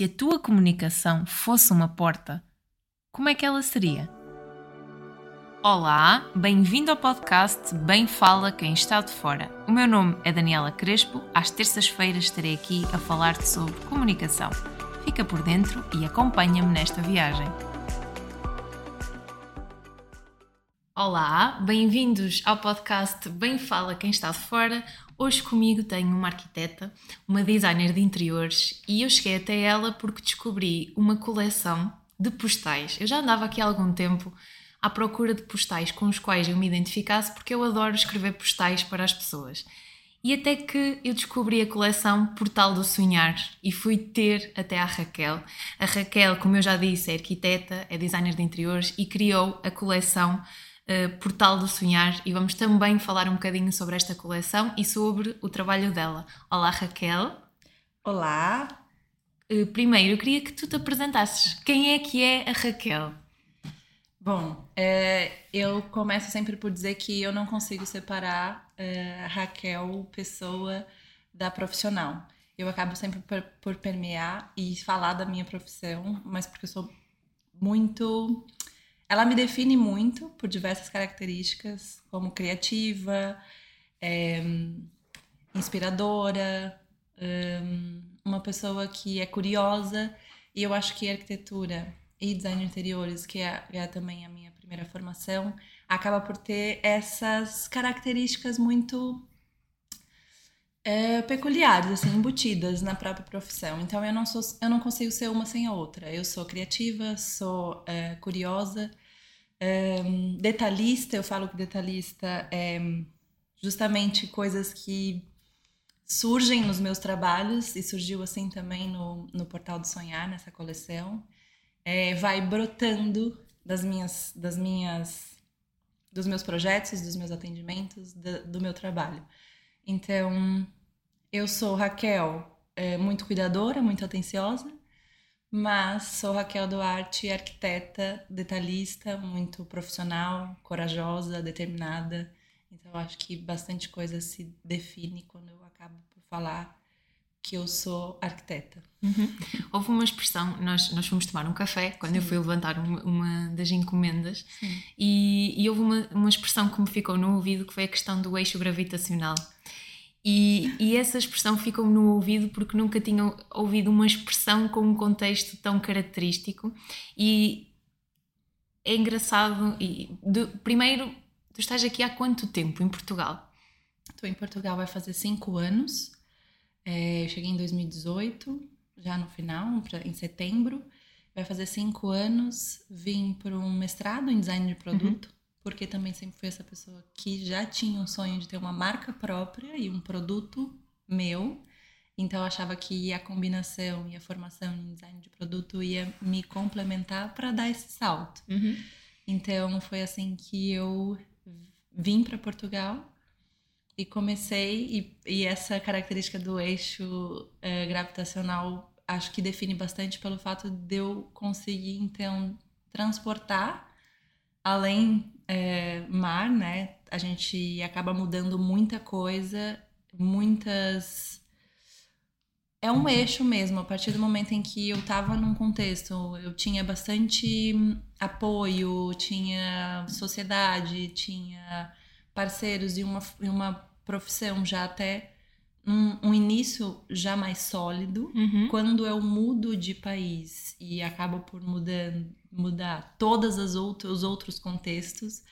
se a tua comunicação fosse uma porta, como é que ela seria? Olá, bem-vindo ao podcast Bem Fala Quem Está de Fora. O meu nome é Daniela Crespo. Às terças-feiras estarei aqui a falar-te sobre comunicação. Fica por dentro e acompanha-me nesta viagem. Olá, bem-vindos ao podcast Bem Fala Quem Está de Fora. Hoje comigo tenho uma arquiteta, uma designer de interiores e eu cheguei até ela porque descobri uma coleção de postais. Eu já andava aqui há algum tempo à procura de postais com os quais eu me identificasse porque eu adoro escrever postais para as pessoas. E até que eu descobri a coleção Portal do Sonhar e fui ter até à Raquel. A Raquel, como eu já disse, é arquiteta, é designer de interiores e criou a coleção uh, Portal do Sonhar e vamos também falar um bocadinho sobre esta coleção e sobre o trabalho dela. Olá, Raquel. Olá. Uh, primeiro, eu queria que tu te apresentasses. Quem é que é a Raquel? Bom, é, eu começo sempre por dizer que eu não consigo separar é, a Raquel, pessoa, da profissional. Eu acabo sempre por, por permear e falar da minha profissão, mas porque eu sou muito ela me define muito por diversas características, como criativa, é, inspiradora, um, uma pessoa que é curiosa. E eu acho que arquitetura e design de interiores, que é, é também a minha primeira formação, acaba por ter essas características muito é, peculiares, assim, embutidas na própria profissão. Então eu não sou, eu não consigo ser uma sem a outra. Eu sou criativa, sou é, curiosa, é, detalhista. Eu falo que detalhista é justamente coisas que surgem nos meus trabalhos e surgiu assim também no, no Portal do Sonhar nessa coleção. É, vai brotando das minhas, das minhas, dos meus projetos, dos meus atendimentos, do, do meu trabalho. Então, eu sou Raquel, é, muito cuidadora, muito atenciosa, mas sou Raquel Duarte, arquiteta, detalhista, muito profissional, corajosa, determinada. Então, acho que bastante coisa se define quando eu acabo por falar que eu sou arquiteta. Uhum. Houve uma expressão, nós, nós fomos tomar um café quando Sim. eu fui levantar uma, uma das encomendas e, e, houve uma, uma expressão que me ficou no ouvido que foi a questão do eixo gravitacional. E, e essa expressão ficou-me no ouvido porque nunca tinha ouvido uma expressão com um contexto tão característico e é engraçado. E, de, primeiro, tu estás aqui há quanto tempo em Portugal? Estou em Portugal vai fazer cinco anos. É, eu cheguei em 2018, já no final, em setembro. Vai fazer cinco anos. Vim para um mestrado em design de produto, uhum. Porque também sempre fui essa pessoa que já tinha um sonho de ter uma marca própria e um produto meu. Então eu achava que a combinação e a formação em design de produto ia me complementar para dar esse salto. Uhum. Então foi assim que eu vim para Portugal e comecei, e, e essa característica do eixo é, gravitacional acho que define bastante pelo fato de eu conseguir, então, transportar além é, mar, né? A gente acaba mudando muita coisa, muitas. É um uhum. eixo mesmo, a partir do momento em que eu estava num contexto, eu tinha bastante apoio, tinha sociedade, tinha parceiros e uma, e uma profissão já até um, um início já mais sólido, uhum. quando eu mudo de país e acabo por mudar, mudar todas as outras, os outros contextos,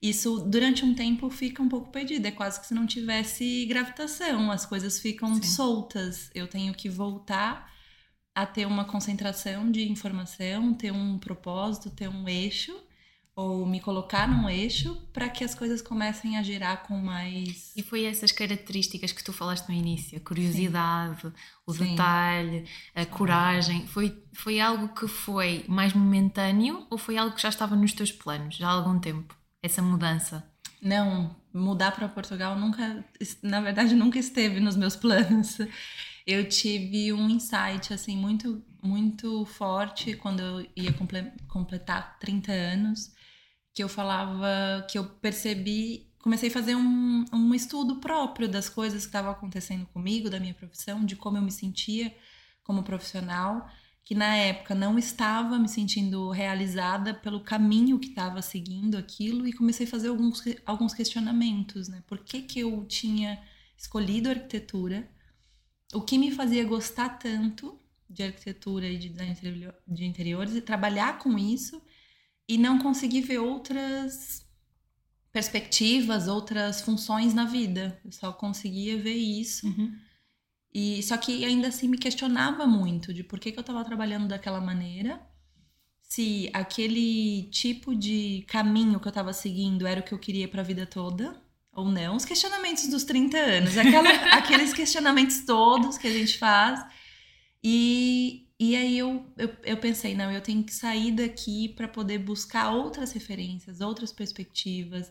isso durante um tempo fica um pouco perdido. É quase que se não tivesse gravitação, as coisas ficam Sim. soltas. Eu tenho que voltar a ter uma concentração de informação, ter um propósito, ter um eixo ou me colocar num eixo para que as coisas comecem a girar com mais. E foi essas características que tu falaste no início, a curiosidade, Sim. o Sim. detalhe, a coragem, foi, foi algo que foi mais momentâneo ou foi algo que já estava nos teus planos já há algum tempo? Essa mudança? Não, mudar para Portugal nunca, na verdade, nunca esteve nos meus planos. Eu tive um insight assim muito muito forte quando eu ia completar 30 anos que eu falava, que eu percebi, comecei a fazer um, um estudo próprio das coisas que estavam acontecendo comigo, da minha profissão, de como eu me sentia como profissional. que na época não estava me sentindo realizada pelo caminho que estava seguindo aquilo e comecei a fazer alguns, alguns questionamentos, né? Por que, que eu tinha escolhido arquitetura? O que me fazia gostar tanto de arquitetura e de design de interiores e trabalhar com isso e não conseguir ver outras perspectivas, outras funções na vida. Eu só conseguia ver isso. Uhum. E só que ainda assim me questionava muito de por que, que eu estava trabalhando daquela maneira, se aquele tipo de caminho que eu estava seguindo era o que eu queria para a vida toda ou não. Os questionamentos dos 30 anos, aquela, aqueles questionamentos todos que a gente faz. E, e aí eu, eu, eu pensei, não, eu tenho que sair daqui para poder buscar outras referências, outras perspectivas,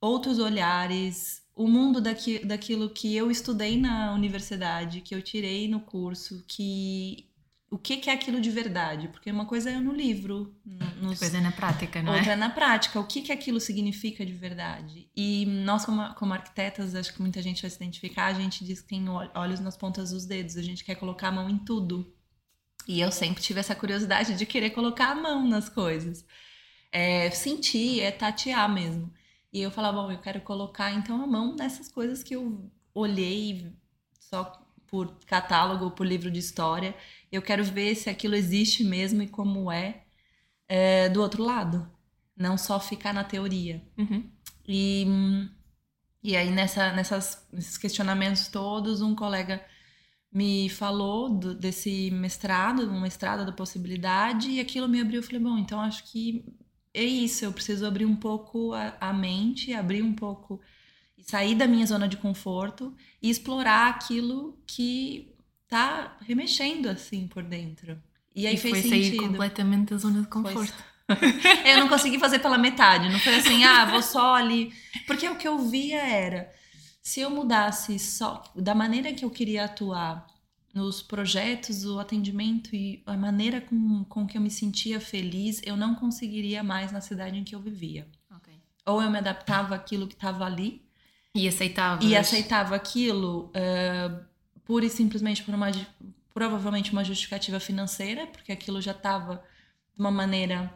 outros olhares, o mundo daqui, daquilo que eu estudei na universidade, que eu tirei no curso, que o que, que é aquilo de verdade? Porque uma coisa é no livro, nos, coisa é na prática, não outra é? é na prática. O que, que aquilo significa de verdade? E nós, como, como arquitetas, acho que muita gente vai se identificar, a gente diz que tem olhos nas pontas dos dedos, a gente quer colocar a mão em tudo. E eu sempre tive essa curiosidade de querer colocar a mão nas coisas. É sentir, é tatear mesmo. E eu falava, bom, eu quero colocar então a mão nessas coisas que eu olhei só por catálogo, por livro de história. Eu quero ver se aquilo existe mesmo e como é, é do outro lado. Não só ficar na teoria. Uhum. E, e aí, nessa, nessas, nesses questionamentos todos, um colega me falou do, desse mestrado, um mestrado da possibilidade, e aquilo me abriu. Eu falei, bom, então acho que é isso, eu preciso abrir um pouco a, a mente, abrir um pouco e sair da minha zona de conforto e explorar aquilo que tá remexendo assim por dentro. E aí e fez foi sentido. sair completamente da zona de conforto. eu não consegui fazer pela metade, não foi assim, ah, vou só ali. Porque o que eu via era, se eu mudasse só da maneira que eu queria atuar nos projetos, o atendimento e a maneira com, com que eu me sentia feliz, eu não conseguiria mais na cidade em que eu vivia. Okay. Ou eu me adaptava àquilo que estava ali. E aceitava. E aceitava aquilo uh, pura e simplesmente por uma, provavelmente uma justificativa financeira, porque aquilo já estava de uma maneira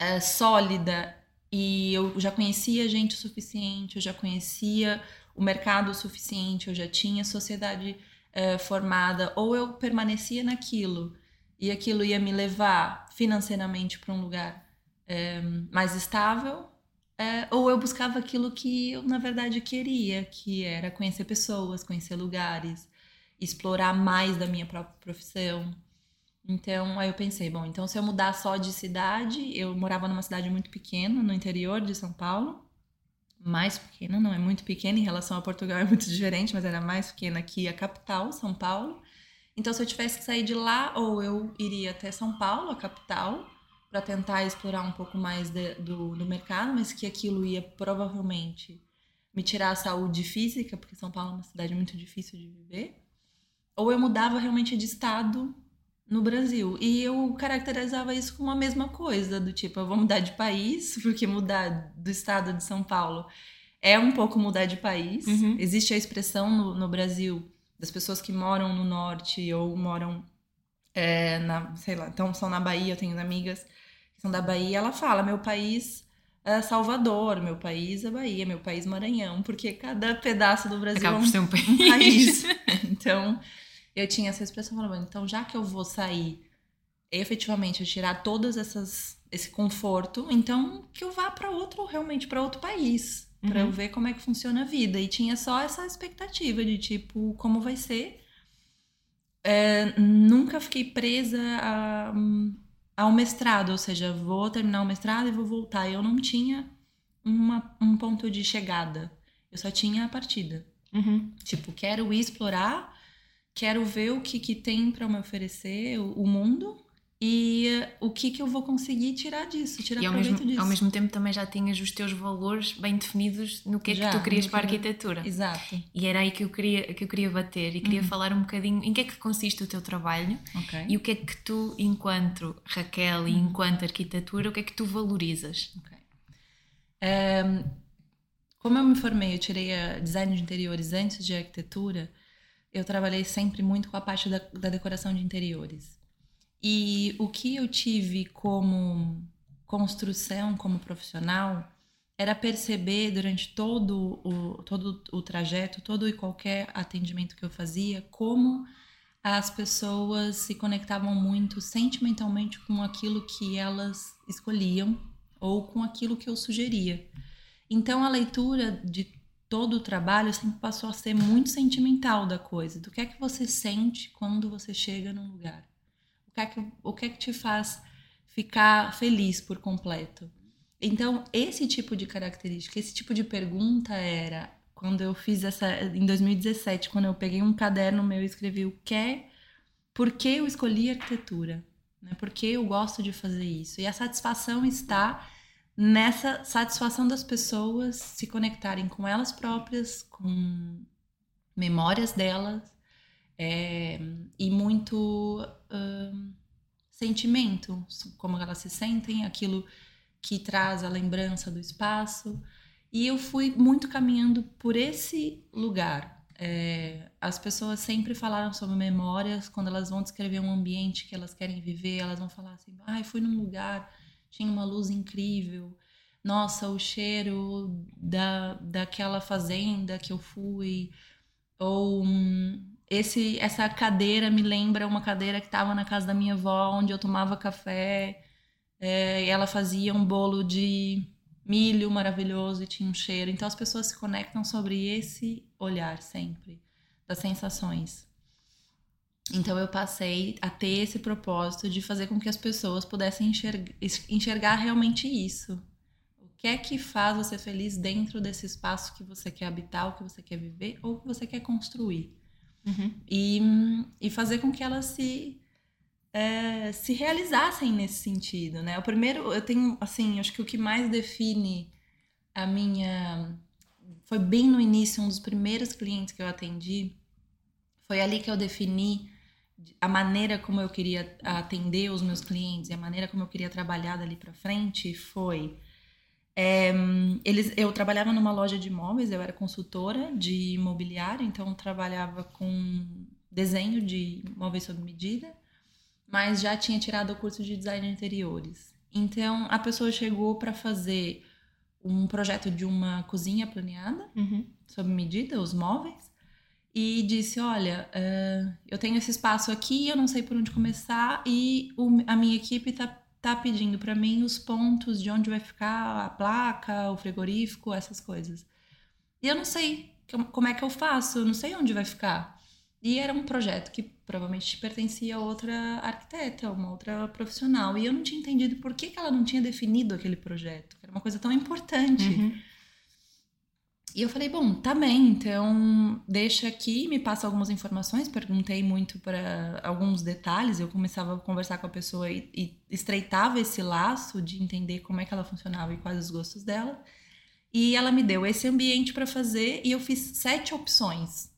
uh, sólida e eu já conhecia gente o suficiente, eu já conhecia o mercado o suficiente, eu já tinha sociedade é, formada, ou eu permanecia naquilo e aquilo ia me levar financeiramente para um lugar é, mais estável, é, ou eu buscava aquilo que eu na verdade queria, que era conhecer pessoas, conhecer lugares, explorar mais da minha própria profissão. Então, aí eu pensei, bom, então se eu mudar só de cidade, eu morava numa cidade muito pequena, no interior de São Paulo, mais pequena, não é muito pequena em relação a Portugal, é muito diferente, mas era mais pequena que a capital, São Paulo. Então, se eu tivesse que sair de lá, ou eu iria até São Paulo, a capital, para tentar explorar um pouco mais de, do, do mercado, mas que aquilo ia provavelmente me tirar a saúde física, porque São Paulo é uma cidade muito difícil de viver, ou eu mudava realmente de estado no Brasil. E eu caracterizava isso como a mesma coisa, do tipo, eu vou mudar de país, porque mudar do estado de São Paulo é um pouco mudar de país. Uhum. Existe a expressão no, no, Brasil das pessoas que moram no norte ou moram é, na, sei lá, então são na Bahia, eu tenho amigas que são da Bahia, ela fala, meu país é Salvador, meu país é Bahia, meu país Maranhão, porque cada pedaço do Brasil Acaba é um, um país. país. então, eu tinha essa expressão falando, então já que eu vou sair efetivamente tirar todas essas esse conforto, então que eu vá para outro realmente para outro país, uhum. para eu ver como é que funciona a vida e tinha só essa expectativa de tipo como vai ser. É, nunca fiquei presa a, ao mestrado, ou seja, vou terminar o mestrado e vou voltar. Eu não tinha uma, um ponto de chegada, eu só tinha a partida. Uhum. Tipo, quero ir explorar quero ver o que, que tem para me oferecer o, o, mundo e o que, que eu vou conseguir tirar disso, tirar e ao proveito mesmo, disso. Ao mesmo tempo também já tinhas os teus valores bem definidos no que é já, que tu querias para a arquitetura. Exato. E era aí que eu queria, que eu queria bater e queria uhum. falar um bocadinho em que é que consiste o teu trabalho okay. e o que é que tu, enquanto Raquel uhum. e enquanto arquitetura, o que é que tu valorizas? Okay. Um, como eu me formei, eu tirei a design de interiores antes de arquitetura, eu trabalhei sempre muito com a parte da, da decoração de interiores. E o que eu tive como construção como profissional era perceber durante todo o, todo o trajeto, todo e qualquer atendimento que eu fazia, como as pessoas se conectavam muito sentimentalmente com aquilo que elas escolhiam ou com aquilo que eu sugeria. Então a leitura de todo o trabalho sempre passou a ser muito sentimental da coisa. Do que é que você sente quando você chega num lugar? O que é que, o que, é que te faz ficar feliz por completo? Então, esse tipo de característica, esse tipo de pergunta era quando eu fiz essa em 2017, quando eu peguei um caderno meu e escrevi o que é, por que eu escolhi arquitetura, né? Por que eu gosto de fazer isso? E a satisfação está nessa satisfação das pessoas se conectarem com elas próprias, com memórias delas é, e muito sentimento, como elas se sentem, aquilo que traz a lembrança do espaço. E eu fui muito caminhando por esse lugar. É, as pessoas sempre falaram sobre memórias, quando elas vão descrever um ambiente que elas querem viver, elas vão falar assim: ah, fui num lugar, tinha uma luz incrível, nossa, o cheiro da, daquela fazenda que eu fui, ou hum, esse, essa cadeira me lembra uma cadeira que estava na casa da minha avó, onde eu tomava café, é, ela fazia um bolo de milho maravilhoso e tinha um cheiro. Então as pessoas se conectam sobre esse olhar sempre, das sensações. Então eu passei a ter esse propósito de fazer com que as pessoas pudessem enxergar, enxergar realmente isso. O que é que faz você feliz dentro desse espaço que você quer habitar, o que você quer viver ou que você quer construir. Uhum. E, e fazer com que elas se é, se realizassem nesse sentido, né? O primeiro, eu tenho, assim, acho que o que mais define a minha. Foi bem no início, um dos primeiros clientes que eu atendi. Foi ali que eu defini a maneira como eu queria atender os meus clientes e a maneira como eu queria trabalhar dali para frente foi. É, eles, eu trabalhava numa loja de imóveis, eu era consultora de imobiliário, então trabalhava com desenho de móveis sob medida mas já tinha tirado o curso de design de interiores. Então a pessoa chegou para fazer um projeto de uma cozinha planeada, uhum. sob medida, os móveis, e disse: Olha, uh, eu tenho esse espaço aqui, eu não sei por onde começar, e o, a minha equipe está tá pedindo para mim os pontos de onde vai ficar a placa, o frigorífico, essas coisas. E eu não sei como é que eu faço, eu não sei onde vai ficar. E era um projeto que provavelmente pertencia a outra arquiteta, uma outra profissional. E eu não tinha entendido por que, que ela não tinha definido aquele projeto, que era uma coisa tão importante. Uhum. E eu falei, bom, tá bem, então deixa aqui, me passa algumas informações. Perguntei muito para alguns detalhes. Eu começava a conversar com a pessoa e, e estreitava esse laço de entender como é que ela funcionava e quais os gostos dela. E ela me deu esse ambiente para fazer e eu fiz sete opções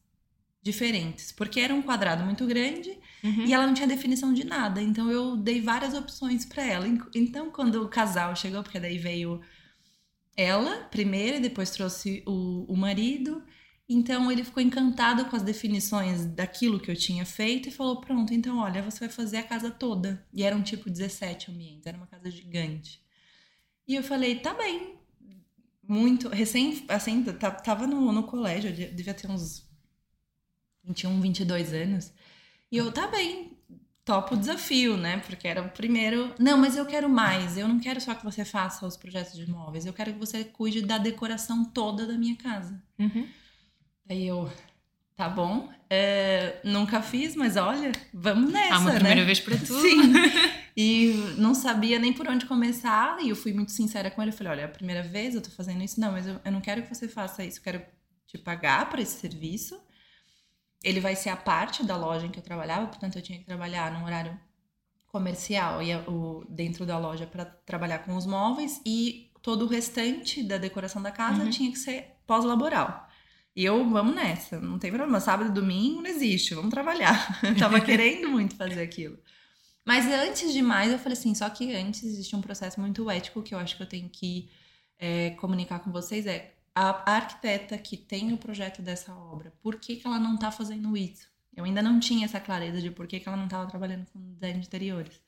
diferentes, porque era um quadrado muito grande uhum. e ela não tinha definição de nada. Então eu dei várias opções para ela. Então quando o casal chegou, porque daí veio ela primeiro e depois trouxe o, o marido. Então ele ficou encantado com as definições daquilo que eu tinha feito e falou: Pronto, então olha, você vai fazer a casa toda. E eram tipo 17 ambientes, era uma casa gigante. E eu falei: Tá bem. Muito, recém, assim, tava no, no colégio, devia ter uns 21, 22 anos. E eu, tá bem, topo o desafio, né? Porque era o primeiro. Não, mas eu quero mais. Eu não quero só que você faça os projetos de imóveis. Eu quero que você cuide da decoração toda da minha casa. Uhum. Aí eu, tá bom. É, nunca fiz, mas olha, vamos nessa. Ah, uma né? primeira vez para tudo. Sim. E não sabia nem por onde começar. E eu fui muito sincera com ele. Eu falei: olha, é a primeira vez eu tô fazendo isso. Não, mas eu, eu não quero que você faça isso. Eu quero te pagar por esse serviço ele vai ser a parte da loja em que eu trabalhava, portanto eu tinha que trabalhar num horário comercial e o, dentro da loja para trabalhar com os móveis e todo o restante da decoração da casa uhum. tinha que ser pós-laboral. E eu, vamos nessa, não tem problema, sábado e domingo não existe, vamos trabalhar. eu tava querendo muito fazer aquilo. Mas antes de mais, eu falei assim, só que antes existe um processo muito ético que eu acho que eu tenho que é, comunicar com vocês, é a arquiteta que tem o projeto dessa obra, por que, que ela não está fazendo isso? Eu ainda não tinha essa clareza de por que, que ela não estava trabalhando com design de interiores.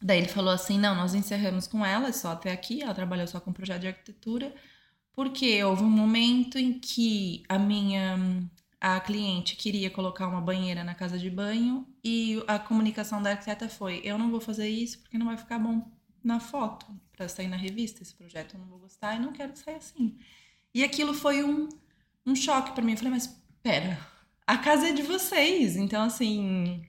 Daí ele falou assim: não, nós encerramos com ela, é só até aqui, ela trabalhou só com projeto de arquitetura, porque houve um momento em que a minha a cliente queria colocar uma banheira na casa de banho e a comunicação da arquiteta foi: eu não vou fazer isso porque não vai ficar bom na foto para sair na revista esse projeto, eu não vou gostar e não quero que saia assim. E aquilo foi um, um choque para mim. Eu falei: mas pera, a casa é de vocês, então assim,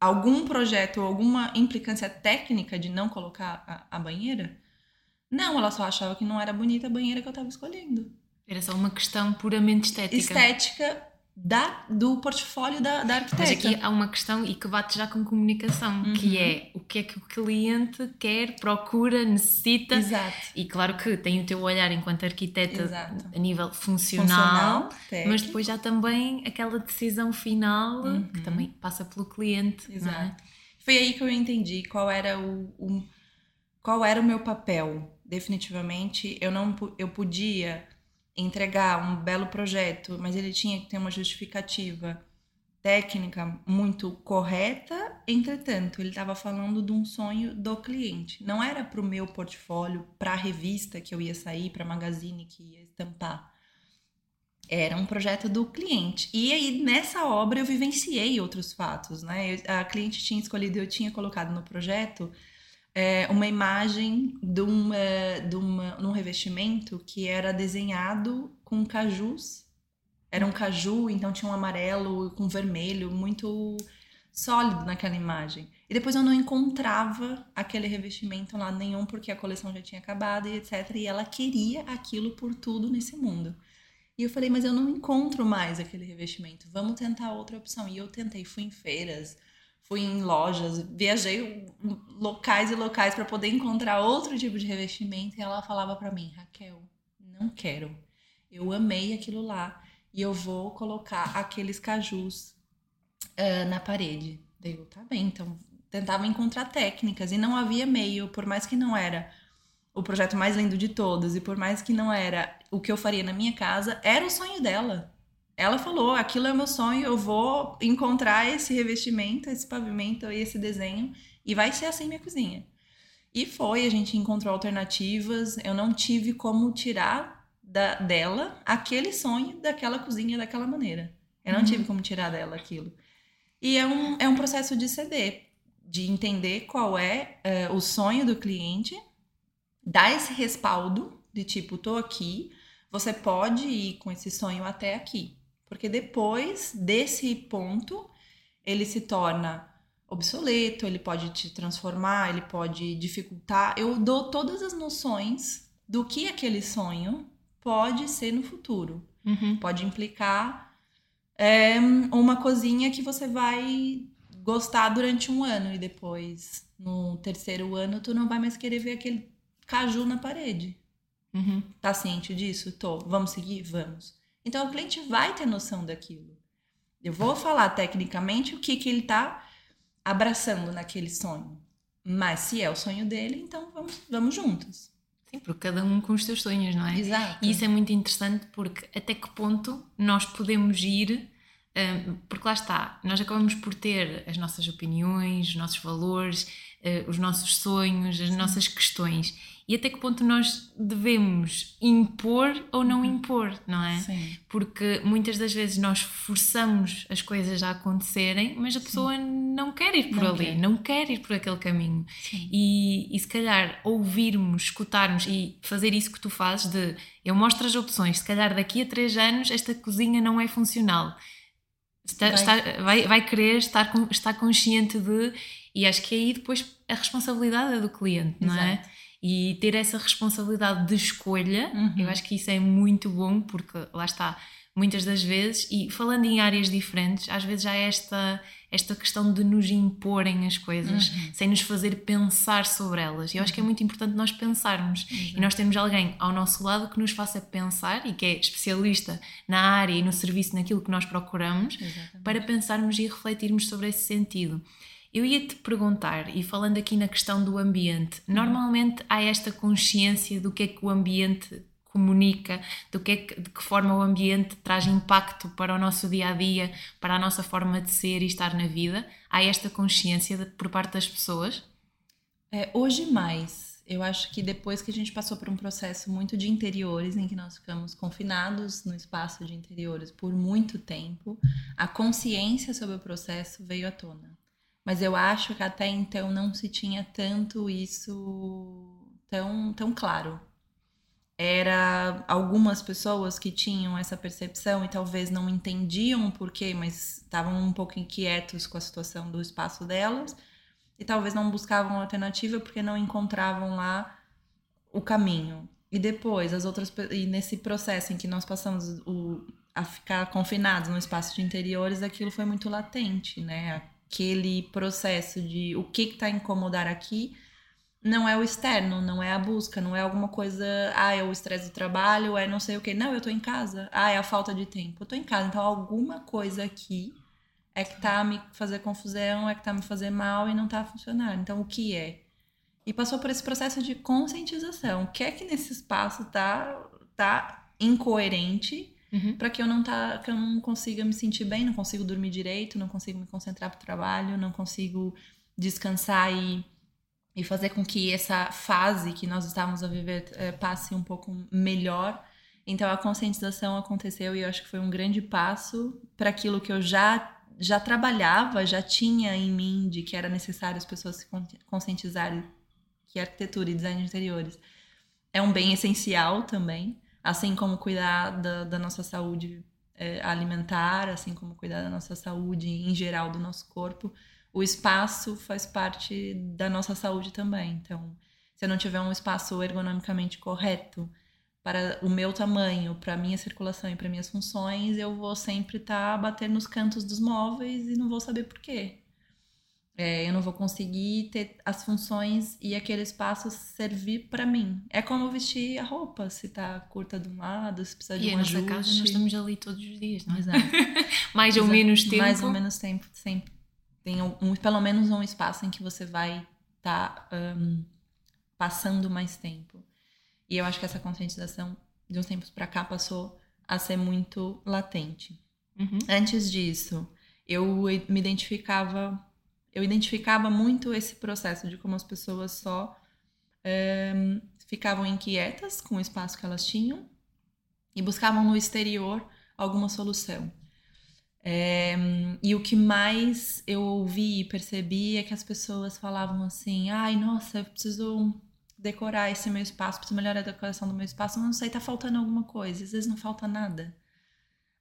algum projeto ou alguma implicância técnica de não colocar a, a, banheira? Não, ela só achava que não era bonita a banheira que eu estava escolhendo. Era só uma questão puramente estética. Estética da, do portfólio da, da arquiteta. Mas aqui há uma questão e que bate já com comunicação, uhum. que é o que é que o cliente quer, procura, necessita. Exato. E claro que tem o teu olhar enquanto arquiteta Exato. a nível funcional, funcional mas depois já também aquela decisão final uhum. que também passa pelo cliente. É? Exato. É? Foi aí que eu entendi qual era o, o, qual era o meu papel. Definitivamente, eu não eu podia entregar um belo projeto, mas ele tinha que ter uma justificativa técnica muito correta. Entretanto, ele estava falando de um sonho do cliente. Não era para o meu portfólio, para a revista que eu ia sair, para a magazine que ia estampar. Era um projeto do cliente. E aí, nessa obra, eu vivenciei outros fatos, né? A cliente tinha escolhido, eu tinha colocado no projeto é, uma imagem de, uma, de uma, num revestimento que era desenhado com cajus. Era um caju, então tinha um amarelo com vermelho, muito sólido naquela imagem. E depois eu não encontrava aquele revestimento lá nenhum, porque a coleção já tinha acabado e etc. E ela queria aquilo por tudo nesse mundo. E eu falei, mas eu não encontro mais aquele revestimento. Vamos tentar outra opção. E eu tentei, fui em feiras, fui em lojas, viajei locais e locais para poder encontrar outro tipo de revestimento e ela falava para mim, Raquel, não quero. Eu amei aquilo lá e eu vou colocar aqueles cajus uh, na parede. Daí eu, tá bem, então tentava encontrar técnicas e não havia meio, por mais que não era o projeto mais lindo de todos e por mais que não era o que eu faria na minha casa, era o sonho dela ela falou: aquilo é o meu sonho, eu vou encontrar esse revestimento, esse pavimento e esse desenho, e vai ser assim minha cozinha. E foi, a gente encontrou alternativas, eu não tive como tirar da, dela aquele sonho daquela cozinha daquela maneira. Eu não uhum. tive como tirar dela aquilo. E é um, é um processo de ceder, de entender qual é uh, o sonho do cliente, dar esse respaldo de tipo, tô aqui, você pode ir com esse sonho até aqui. Porque depois desse ponto, ele se torna obsoleto, ele pode te transformar, ele pode dificultar. Eu dou todas as noções do que aquele sonho pode ser no futuro. Uhum. Pode implicar é, uma cozinha que você vai gostar durante um ano e depois, no terceiro ano, tu não vai mais querer ver aquele caju na parede. Uhum. Tá ciente disso? Tô. Vamos seguir? Vamos. Então o cliente vai ter noção daquilo. Eu vou falar tecnicamente o que, que ele está abraçando naquele sonho. Mas se é o sonho dele, então vamos, vamos juntos. Sim, porque cada um com os seus sonhos, não é? Exato. E isso é muito interessante porque até que ponto nós podemos ir, porque lá está, nós acabamos por ter as nossas opiniões, os nossos valores, hum, os nossos sonhos, as Sim. nossas questões e até que ponto nós devemos impor ou não uhum. impor, não é? Sim. Porque muitas das vezes nós forçamos as coisas a acontecerem, mas a pessoa Sim. não quer ir por não ali, quer. não quer ir por aquele caminho. E, e se calhar ouvirmos, escutarmos e fazer isso que tu fazes de eu mostro as opções, se calhar daqui a três anos esta cozinha não é funcional. Está, vai. Está, vai, vai querer estar, estar consciente de. E acho que aí depois a responsabilidade é do cliente, não é? Exato. é? E ter essa responsabilidade de escolha, uhum. eu acho que isso é muito bom, porque lá está, muitas das vezes, e falando em áreas diferentes, às vezes há esta, esta questão de nos imporem as coisas, uhum. sem nos fazer pensar sobre elas. E eu acho que é uhum. muito importante nós pensarmos. Uhum. E nós temos alguém ao nosso lado que nos faça pensar e que é especialista na área e no serviço, naquilo que nós procuramos, Exatamente. para pensarmos e refletirmos sobre esse sentido. Eu ia te perguntar, e falando aqui na questão do ambiente, normalmente há esta consciência do que é que o ambiente comunica, do que, é que de que forma o ambiente traz impacto para o nosso dia a dia, para a nossa forma de ser e estar na vida? Há esta consciência de, por parte das pessoas? É, hoje mais. Eu acho que depois que a gente passou por um processo muito de interiores, em que nós ficamos confinados no espaço de interiores por muito tempo, a consciência sobre o processo veio à tona. Mas eu acho que até então não se tinha tanto isso tão, tão claro. Era algumas pessoas que tinham essa percepção e talvez não entendiam o porquê, mas estavam um pouco inquietos com a situação do espaço delas e talvez não buscavam alternativa porque não encontravam lá o caminho. E depois, as outras e nesse processo em que nós passamos o, a ficar confinados no espaço de interiores, aquilo foi muito latente, né? Aquele processo de o que está a incomodar aqui não é o externo, não é a busca, não é alguma coisa, ah, é o estresse do trabalho, é não sei o que. Não, eu tô em casa. Ah, é a falta de tempo. Eu tô em casa. Então, alguma coisa aqui é que tá me fazer confusão, é que tá me fazer mal e não tá funcionando. Então, o que é? E passou por esse processo de conscientização. O que é que nesse espaço tá, tá incoerente uhum. para que eu não tá, que eu não consiga me sentir bem, não consigo dormir direito, não consigo me concentrar pro trabalho, não consigo descansar e e fazer com que essa fase que nós estávamos a viver é, passe um pouco melhor. Então a conscientização aconteceu e eu acho que foi um grande passo para aquilo que eu já já trabalhava, já tinha em mim de que era necessário as pessoas se conscientizarem que arquitetura e design de interiores é um bem essencial também, assim como cuidar da, da nossa saúde é, alimentar, assim como cuidar da nossa saúde em geral do nosso corpo o espaço faz parte da nossa saúde também. Então, se eu não tiver um espaço ergonomicamente correto para o meu tamanho, para a minha circulação e para minhas funções, eu vou sempre estar tá batendo nos cantos dos móveis e não vou saber por quê. É, eu não vou conseguir ter as funções e aquele espaço servir para mim. É como vestir a roupa, se tá curta de um lado, se precisa de e um ajuste. E casa nós estamos ali todos os dias, não é? Mais ou menos tempo. Mais ou menos tempo, sempre tem um, pelo menos um espaço em que você vai estar tá, um, passando mais tempo. E eu acho que essa conscientização de uns tempos para cá passou a ser muito latente. Uhum. Antes disso, eu me identificava, eu identificava muito esse processo de como as pessoas só um, ficavam inquietas com o espaço que elas tinham e buscavam no exterior alguma solução. É, e o que mais eu ouvi e percebi é que as pessoas falavam assim: ai, nossa, eu preciso decorar esse meu espaço, preciso melhorar a decoração do meu espaço, mas não sei, tá faltando alguma coisa. Às vezes não falta nada.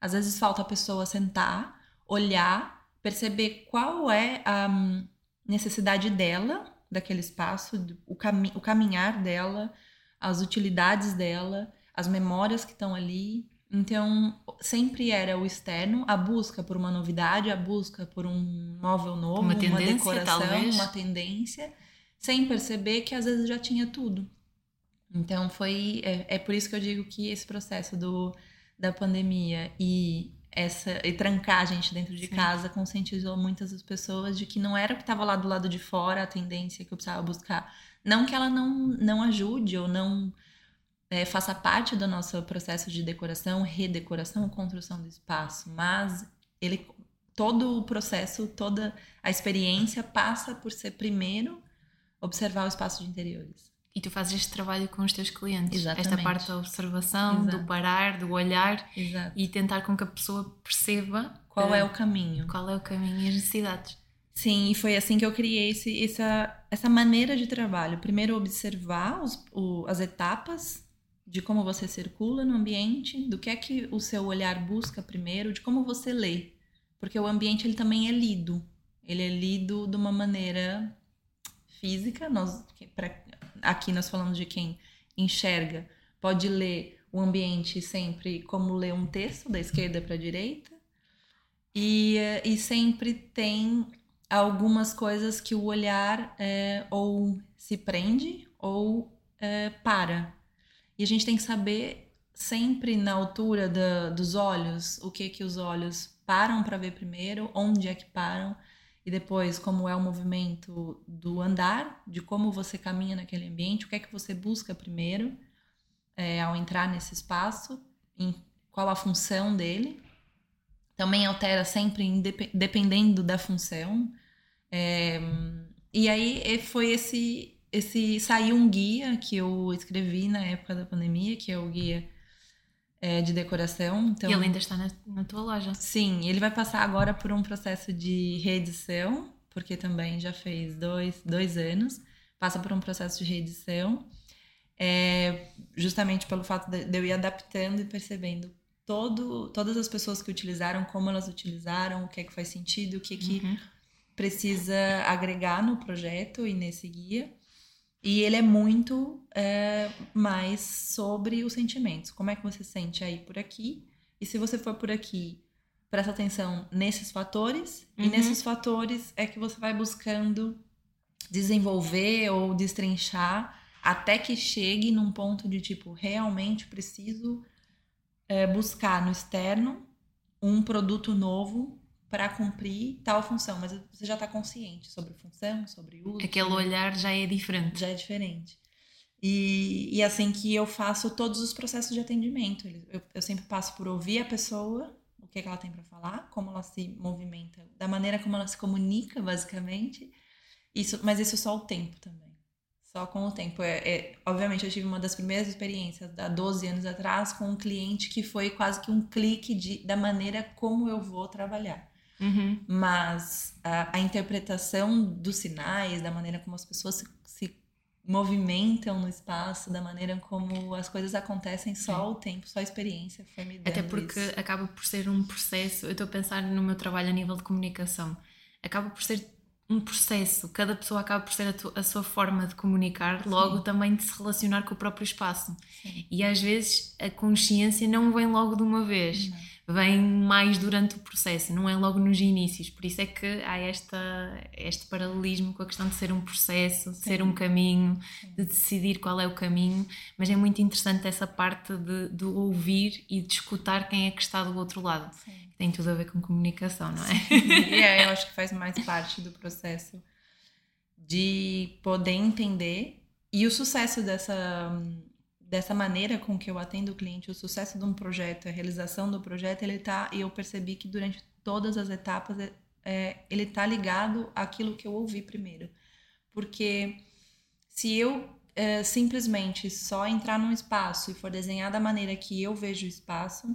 Às vezes falta a pessoa sentar, olhar, perceber qual é a hum, necessidade dela, daquele espaço, o, cami o caminhar dela, as utilidades dela, as memórias que estão ali então, sempre era o externo, a busca por uma novidade, a busca por um móvel novo, uma, uma decoração, talvez. uma tendência, sem perceber que às vezes já tinha tudo. Então, foi. É, é por isso que eu digo que esse processo do, da pandemia e essa e trancar a gente dentro de Sim. casa conscientizou muitas das pessoas de que não era o que estava lá do lado de fora a tendência que eu precisava buscar. Não que ela não, não ajude ou não é, faça parte do nosso processo de decoração, redecoração, construção do espaço, mas ele todo o processo, toda a experiência passa por ser primeiro observar o espaço de interiores. E tu fazes este trabalho com os teus clientes. Exatamente. Esta parte da observação, Exato. do parar, do olhar Exato. e tentar com que a pessoa perceba qual é o caminho. Qual é o caminho e as necessidades. Sim, e foi assim que eu criei esse, essa, essa maneira de trabalho. Primeiro, observar os, o, as etapas de como você circula no ambiente, do que é que o seu olhar busca primeiro, de como você lê, porque o ambiente ele também é lido. Ele é lido de uma maneira física. Nós, pra, aqui nós falamos de quem enxerga, pode ler o ambiente sempre como ler um texto da esquerda para a direita. E, e sempre tem algumas coisas que o olhar é, ou se prende ou é, para e a gente tem que saber sempre na altura da, dos olhos o que que os olhos param para ver primeiro, onde é que param e depois como é o movimento do andar, de como você caminha naquele ambiente, o que é que você busca primeiro. é, ao entrar nesse espaço, em qual a função dele. Também altera sempre dependendo da função. É, e aí foi esse esse saiu um guia que eu escrevi na época da pandemia, que é o guia é, de decoração. Então, e ele ainda está na, na, tua loja. Sim, ele vai passar agora por um processo de reedição, porque também já fez dois, dois anos. Passa por um processo de reedição, é, justamente pelo fato de, eu ir adaptando e percebendo todo, todas as pessoas que utilizaram, como elas utilizaram, o que é que faz sentido, o que é que uhum. precisa agregar no projeto e nesse guia. E ele é muito é, mais sobre os sentimentos. Como é que você sente aí por aqui? E se você for por aqui, presta atenção nesses fatores. Uhum. E nesses fatores é que você vai buscando desenvolver ou destrinchar até que chegue num ponto de tipo, realmente preciso é, buscar no externo um produto novo para cumprir tal função, mas você já está consciente sobre função, sobre uso. Aquele olhar já é diferente. Já é diferente. E, e assim que eu faço todos os processos de atendimento. Eu, eu sempre passo por ouvir a pessoa, o que, é que ela tem para falar, como ela se movimenta, da maneira como ela se comunica, basicamente. Isso, mas isso só o tempo também. Só com o tempo. É, é, obviamente, eu tive uma das primeiras experiências, há 12 anos atrás, com um cliente que foi quase que um clique de, da maneira como eu vou trabalhar. Uhum. Mas a, a, interpretação dos sinais, da maneira como as pessoas se, se, movimentam no espaço, da maneira como as coisas acontecem, só o tempo, só a experiência foi me dando Até porque isso. acaba por ser um processo, eu estou a pensar no meu trabalho a nível de comunicação, acaba por ser um processo, cada pessoa acaba por ser a, a sua forma de comunicar, logo Sim. também de se relacionar com o próprio espaço. Sim. E às vezes a consciência não vem logo de uma vez. Não vem mais durante o processo, não é logo nos inícios. Por isso é que há esta, este paralelismo com a questão de ser um processo, de ser um caminho, de decidir qual é o caminho. Mas é muito interessante essa parte de, de ouvir e de escutar quem é que está do outro lado. Sim. Tem tudo a ver com comunicação, não é? e é, eu acho que faz mais parte do processo de poder entender e o sucesso dessa dessa maneira com que eu atendo o cliente, o sucesso de um projeto, a realização do projeto, ele tá, e eu percebi que durante todas as etapas é, é, ele tá ligado àquilo que eu ouvi primeiro. Porque se eu é, simplesmente só entrar num espaço e for desenhar da maneira que eu vejo o espaço,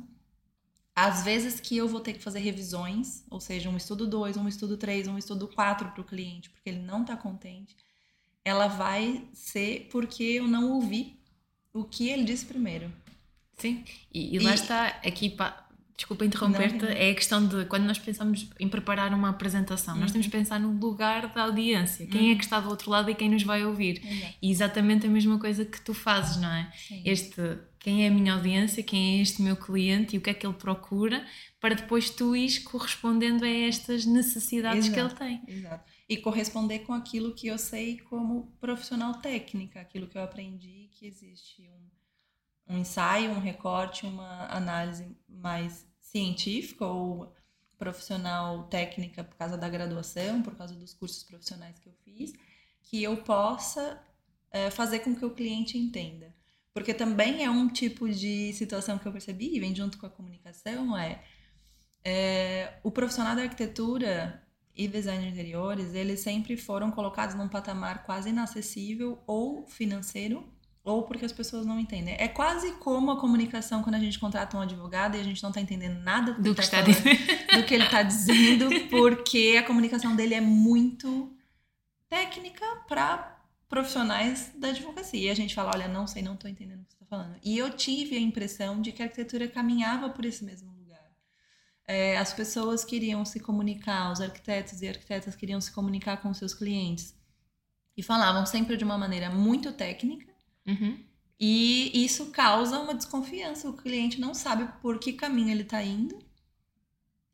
às vezes que eu vou ter que fazer revisões, ou seja, um estudo 2, um estudo 3, um estudo 4 para o cliente, porque ele não está contente, ela vai ser porque eu não ouvi o que ele disse primeiro. Sim, e, e lá e... está, aqui, pá, desculpa interromper-te, é a questão de quando nós pensamos em preparar uma apresentação, uhum. nós temos que pensar no lugar da audiência, quem uhum. é que está do outro lado e quem nos vai ouvir. Uhum. E exatamente a mesma coisa que tu fazes, não é? Sim. Este, quem é a minha audiência, quem é este meu cliente e o que é que ele procura, para depois tu ires correspondendo a estas necessidades Exato. que ele tem. Exato e corresponder com aquilo que eu sei como profissional técnica, aquilo que eu aprendi que existe um, um ensaio, um recorte, uma análise mais científica ou profissional técnica por causa da graduação, por causa dos cursos profissionais que eu fiz, que eu possa é, fazer com que o cliente entenda. Porque também é um tipo de situação que eu percebi, e vem junto com a comunicação, é, é o profissional da arquitetura e design de interiores, eles sempre foram colocados num patamar quase inacessível ou financeiro ou porque as pessoas não entendem. É quase como a comunicação quando a gente contrata um advogado e a gente não está entendendo nada do, do que, tá falando, do que ele está dizendo, porque a comunicação dele é muito técnica para profissionais da advocacia. E a gente fala, olha, não sei, não estou entendendo o que você está falando. E eu tive a impressão de que a arquitetura caminhava por esse mesmo é, as pessoas queriam se comunicar, os arquitetos e arquitetas queriam se comunicar com seus clientes e falavam sempre de uma maneira muito técnica. Uhum. E isso causa uma desconfiança. O cliente não sabe por que caminho ele está indo.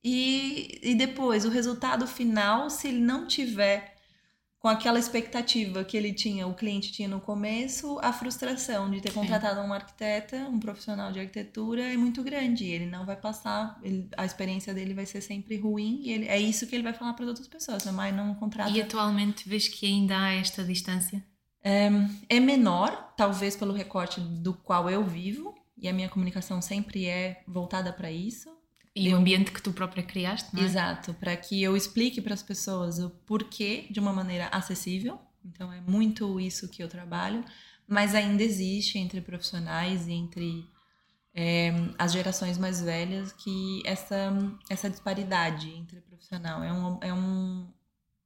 E, e depois, o resultado final, se ele não tiver com aquela expectativa que ele tinha, o cliente tinha no começo, a frustração de ter contratado um arquiteta, um profissional de arquitetura é muito grande. Ele não vai passar, ele, a experiência dele vai ser sempre ruim e ele, é isso que ele vai falar para as outras pessoas, mas não contrata. E atualmente vês que ainda há esta distância? É, é menor, talvez pelo recorte do qual eu vivo, e a minha comunicação sempre é voltada para isso. E o ambiente que tu própria criaste, não é? Exato, para que eu explique para as pessoas o porquê de uma maneira acessível. Então é muito isso que eu trabalho, mas ainda existe entre profissionais e entre é, as gerações mais velhas que essa, essa disparidade entre profissional é um, é um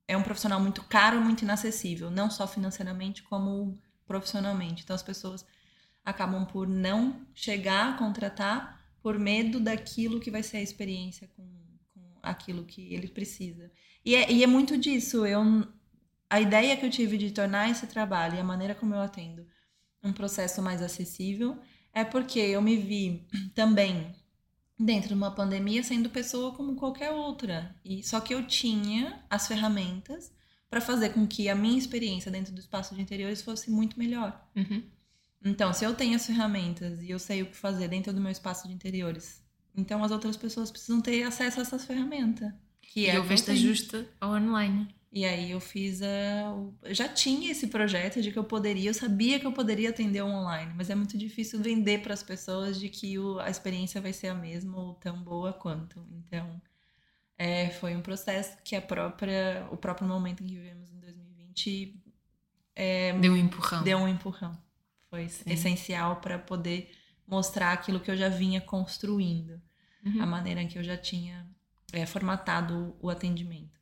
é um profissional muito caro, muito inacessível, não só financeiramente como profissionalmente. Então as pessoas acabam por não chegar a contratar por medo daquilo que vai ser a experiência com, com aquilo que ele precisa. E é, e é muito disso. Eu, a ideia que eu tive de tornar esse trabalho e a maneira como eu atendo um processo mais acessível é porque eu me vi também dentro de uma pandemia sendo pessoa como qualquer outra. E só que eu tinha as ferramentas para fazer com que a minha experiência dentro do espaço de interiores fosse muito melhor. Uhum. Então, se eu tenho as ferramentas e eu sei o que fazer dentro do meu espaço de interiores, então as outras pessoas precisam ter acesso a essas ferramentas. Que e é houveste ajuste ao online. E aí eu fiz a. Eu já tinha esse projeto de que eu poderia, eu sabia que eu poderia atender online, mas é muito difícil vender para as pessoas de que o, a experiência vai ser a mesma ou tão boa quanto. Então, é, foi um processo que a própria, o próprio momento em que vivemos em 2020 é, deu um empurrão. Deu um empurrão. Foi Sim. essencial para poder mostrar aquilo que eu já vinha construindo, uhum. a maneira que eu já tinha é, formatado o atendimento.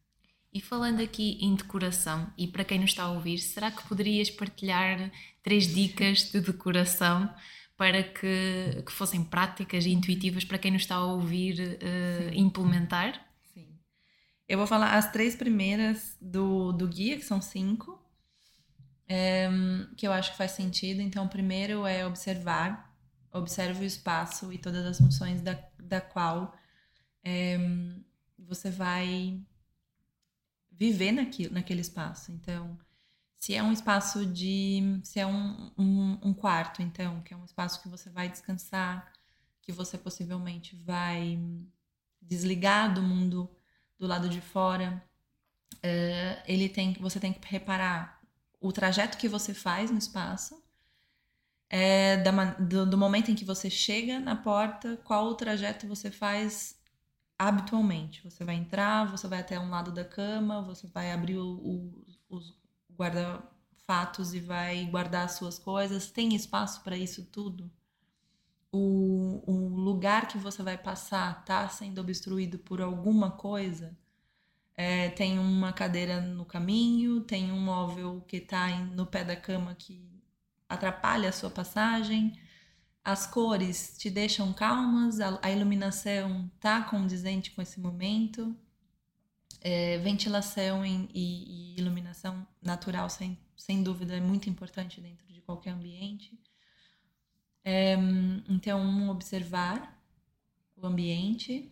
E falando aqui em decoração, e para quem nos está a ouvir, será que poderias partilhar três dicas de decoração para que, que fossem práticas e intuitivas para quem nos está a ouvir uh, implementar? Sim. Eu vou falar as três primeiras do, do guia, que são cinco, é, que eu acho que faz sentido. Então, primeiro é observar, observe o espaço e todas as funções da, da qual é, você vai viver naquilo, naquele espaço. Então, se é um espaço de. Se é um, um, um, quarto, então, que é um espaço que você vai descansar, que você possivelmente vai desligar do mundo do lado de fora, uh, ele tem, você tem que reparar o trajeto que você faz no espaço. É, da, do, do momento em que você chega na porta, qual o trajeto você faz habitualmente. Você vai entrar, você vai até um lado da cama, você vai abrir o, o, os guarda-fatos e vai guardar as suas coisas. Tem espaço para isso tudo? O, o lugar que você vai passar está sendo obstruído por alguma coisa? É, tem uma cadeira no caminho, tem um móvel que está no pé da cama que atrapalha a sua passagem as cores te deixam calmas, a, a iluminação tá condizente com esse momento, é, ventilação e, e, iluminação natural, sem, sem dúvida, é muito importante dentro de qualquer ambiente. É, então, um, observar o ambiente.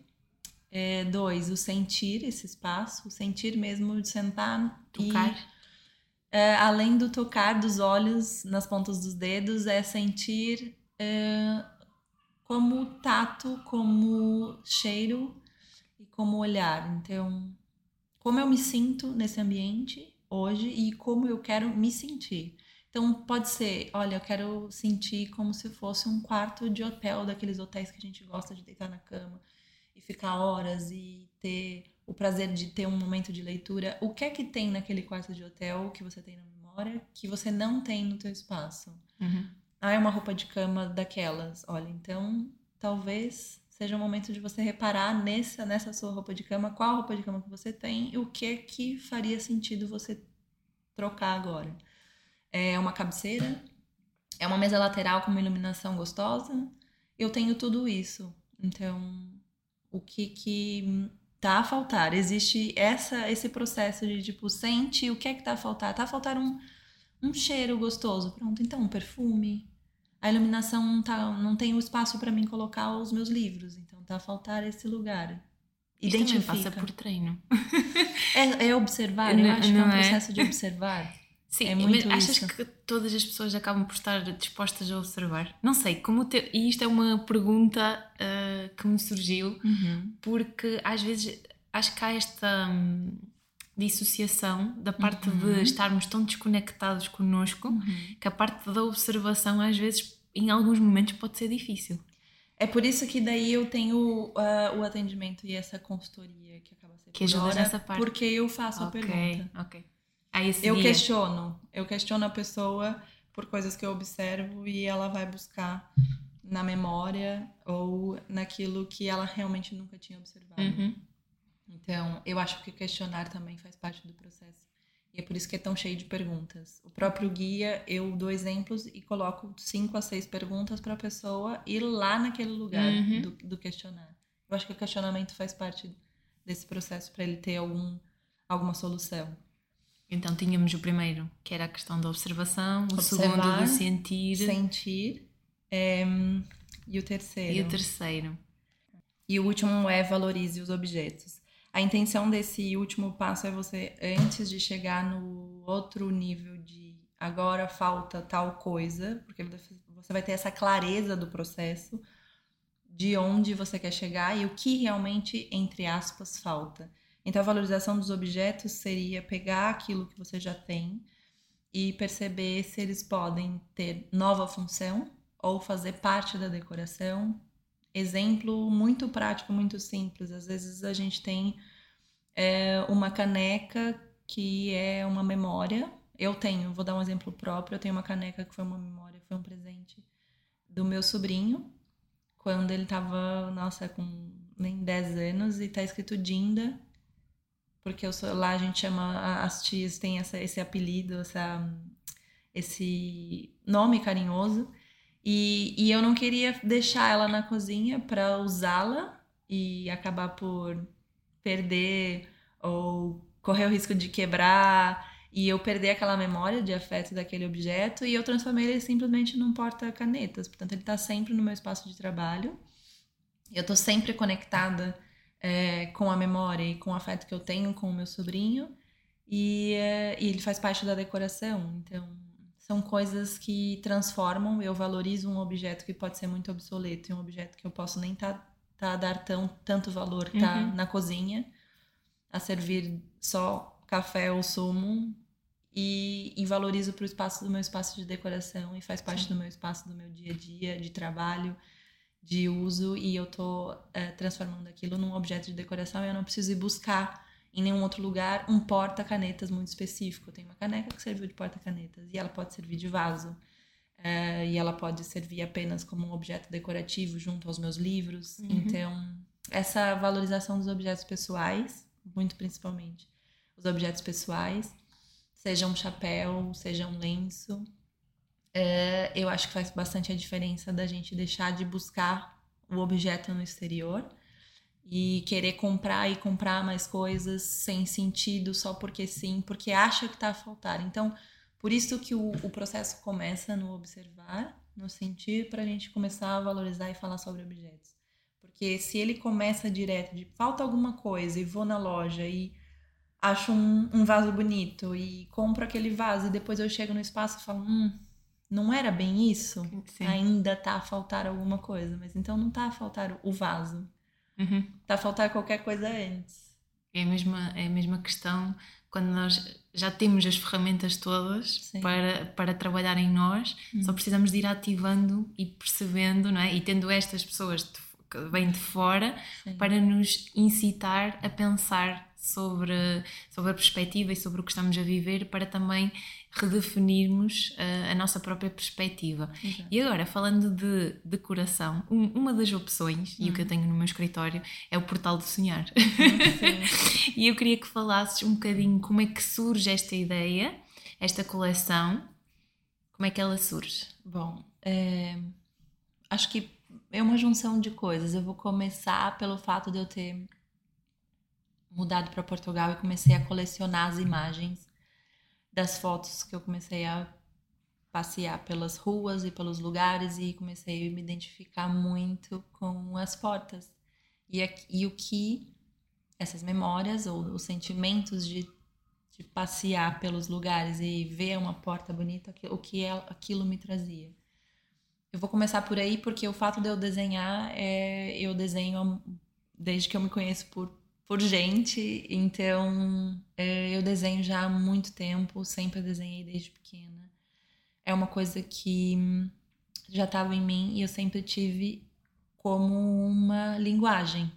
É, dois, o sentir esse espaço, o sentir mesmo de sentar tocar. e é, além do tocar dos olhos nas pontas dos dedos, é sentir é, como tato, como cheiro e como olhar. Então, como eu me sinto nesse ambiente hoje e como eu quero me sentir. Então, pode ser, olha, eu quero sentir como se fosse um quarto de hotel, daqueles hotéis que a gente gosta de deitar na cama e ficar horas e ter o prazer de ter um momento de leitura. O que é que tem naquele quarto de hotel que você tem na memória que você não tem no teu espaço? Uhum. Ah, é uma roupa de cama daquelas. Olha, então talvez seja o momento de você reparar nessa, nessa sua roupa de cama, qual roupa de cama que você tem e o que que faria sentido você trocar agora. É uma cabeceira, é uma mesa lateral com uma iluminação gostosa. Eu tenho tudo isso. Então, o que que tá a faltar? Existe essa esse processo de tipo, sente o que é que tá a faltar? Tá a faltar um um cheiro gostoso. Pronto, então um perfume, a iluminação não, tá, não tem o espaço para mim colocar os meus livros, então tá a faltar esse lugar. Identifica. Isto passa por treino. É, é observar, não, eu acho que é um é? processo de observar. Sim, é muito mas achas isso. que todas as pessoas acabam por estar dispostas a observar? Não sei, como te... e isto é uma pergunta uh, que me surgiu, uhum. porque às vezes acho que há esta. Um, dissociação da parte uhum. de estarmos tão desconectados connosco uhum. que a parte da observação às vezes em alguns momentos pode ser difícil. É por isso que daí eu tenho uh, o atendimento e essa consultoria que acaba sendo que ajuda nessa parte. Porque eu faço okay, a pergunta. Ok. Aí eu dia... questiono, eu questiono a pessoa por coisas que eu observo e ela vai buscar na memória ou naquilo que ela realmente nunca tinha observado. Uhum. Então, eu acho que questionar também faz parte do processo. E é por isso que é tão cheio de perguntas. O próprio guia, eu dou exemplos e coloco cinco a seis perguntas para a pessoa ir lá naquele lugar uhum. do, do, questionar. Eu acho que o questionamento faz parte desse processo para ele ter algum, alguma solução. Então tínhamos o primeiro, que era a questão da observação, o Observar, segundo do sentir. Sentir. É, e o terceiro. E o terceiro. E o último é valorize os objetos. A intenção desse último passo é você, antes de chegar no outro nível de agora falta tal coisa, porque você vai ter essa clareza do processo de onde você quer chegar e o que realmente, entre aspas, falta. Então, a valorização dos objetos seria pegar aquilo que você já tem e perceber se eles podem ter nova função ou fazer parte da decoração. Exemplo muito prático, muito simples. Às vezes a gente tem é, uma caneca que é uma memória. Eu tenho, vou dar um exemplo próprio. Eu tenho uma caneca que foi uma memória, foi um presente do meu sobrinho quando ele tava, nossa, com nem 10 anos e tá escrito Dinda porque eu sou, lá a gente chama as tias tem essa, esse apelido, essa, esse nome carinhoso. E, e eu não queria deixar ela na cozinha para usá-la e acabar por perder ou correr o risco de quebrar e eu perder aquela memória de afeto daquele objeto e eu transformei ele simplesmente num porta-canetas. Portanto, ele está sempre no meu espaço de trabalho. Eu estou sempre conectada é, com a memória e com o afeto que eu tenho com o meu sobrinho. E, é, e, ele faz parte da decoração. Então, são coisas que transformam. Eu valorizo um objeto que pode ser muito obsoleto e um objeto que eu posso nem tá, tá dar tão, tanto valor, tá uhum. na cozinha, a servir só café ou sumo. E, e valorizo para o espaço do meu espaço de decoração e faz parte Sim. do meu espaço do meu dia a dia de trabalho de uso e eu tô é, transformando aquilo num objeto de decoração e eu não preciso ir buscar em nenhum outro lugar um porta-canetas muito específico. Eu tenho uma caneca que serviu de porta-canetas e ela pode servir de vaso. É, e ela pode servir apenas como um objeto decorativo junto aos meus livros. Uhum. Então, essa valorização dos objetos pessoais, muito principalmente os objetos pessoais, seja um chapéu, seja um lenço, é, eu acho que faz bastante a diferença da gente deixar de buscar o objeto no exterior e querer comprar e comprar mais coisas sem sentido só porque sim, porque acha que está a faltar. Então, por isso que o, o processo começa no observar, no sentir, para a gente começar a valorizar e falar sobre objetos. Porque se ele começa direto de falta alguma coisa e vou na loja e acho um, um vaso bonito e compro aquele vaso e depois eu chego no espaço e falo, hum, não era bem isso, Sim. ainda tá a faltar alguma coisa. Mas então não tá a faltar o vaso. Uhum. Tá a faltar qualquer coisa antes. É a mesma, é a mesma questão quando nós já temos as ferramentas todas para, para trabalhar em nós, uhum. só precisamos de ir ativando e percebendo, não é? E tendo estas pessoas de, que vêm de fora Sim. para nos incitar a pensar sobre, sobre a perspectiva e sobre o que estamos a viver para também redefinirmos uh, a nossa própria perspectiva. Exato. E agora, falando de decoração, um, uma das opções, uhum. e o que eu uhum. tenho no meu escritório, é o Portal do Sonhar. Uhum, e eu queria que falasses um bocadinho como é que surge esta ideia, esta coleção, como é que ela surge? Bom, é, acho que é uma junção de coisas. Eu vou começar pelo fato de eu ter mudado para Portugal e comecei a colecionar as imagens das fotos que eu comecei a passear pelas ruas e pelos lugares e comecei a me identificar muito com as portas e, e o que essas memórias ou os sentimentos de, de passear pelos lugares e ver uma porta bonita, o que é, aquilo me trazia. Eu vou começar por aí porque o fato de eu desenhar é eu desenho desde que eu me conheço por por gente. Então, é, eu desenho já há muito tempo, sempre desenhei desde pequena. É uma coisa que já estava em mim e eu sempre tive como uma linguagem.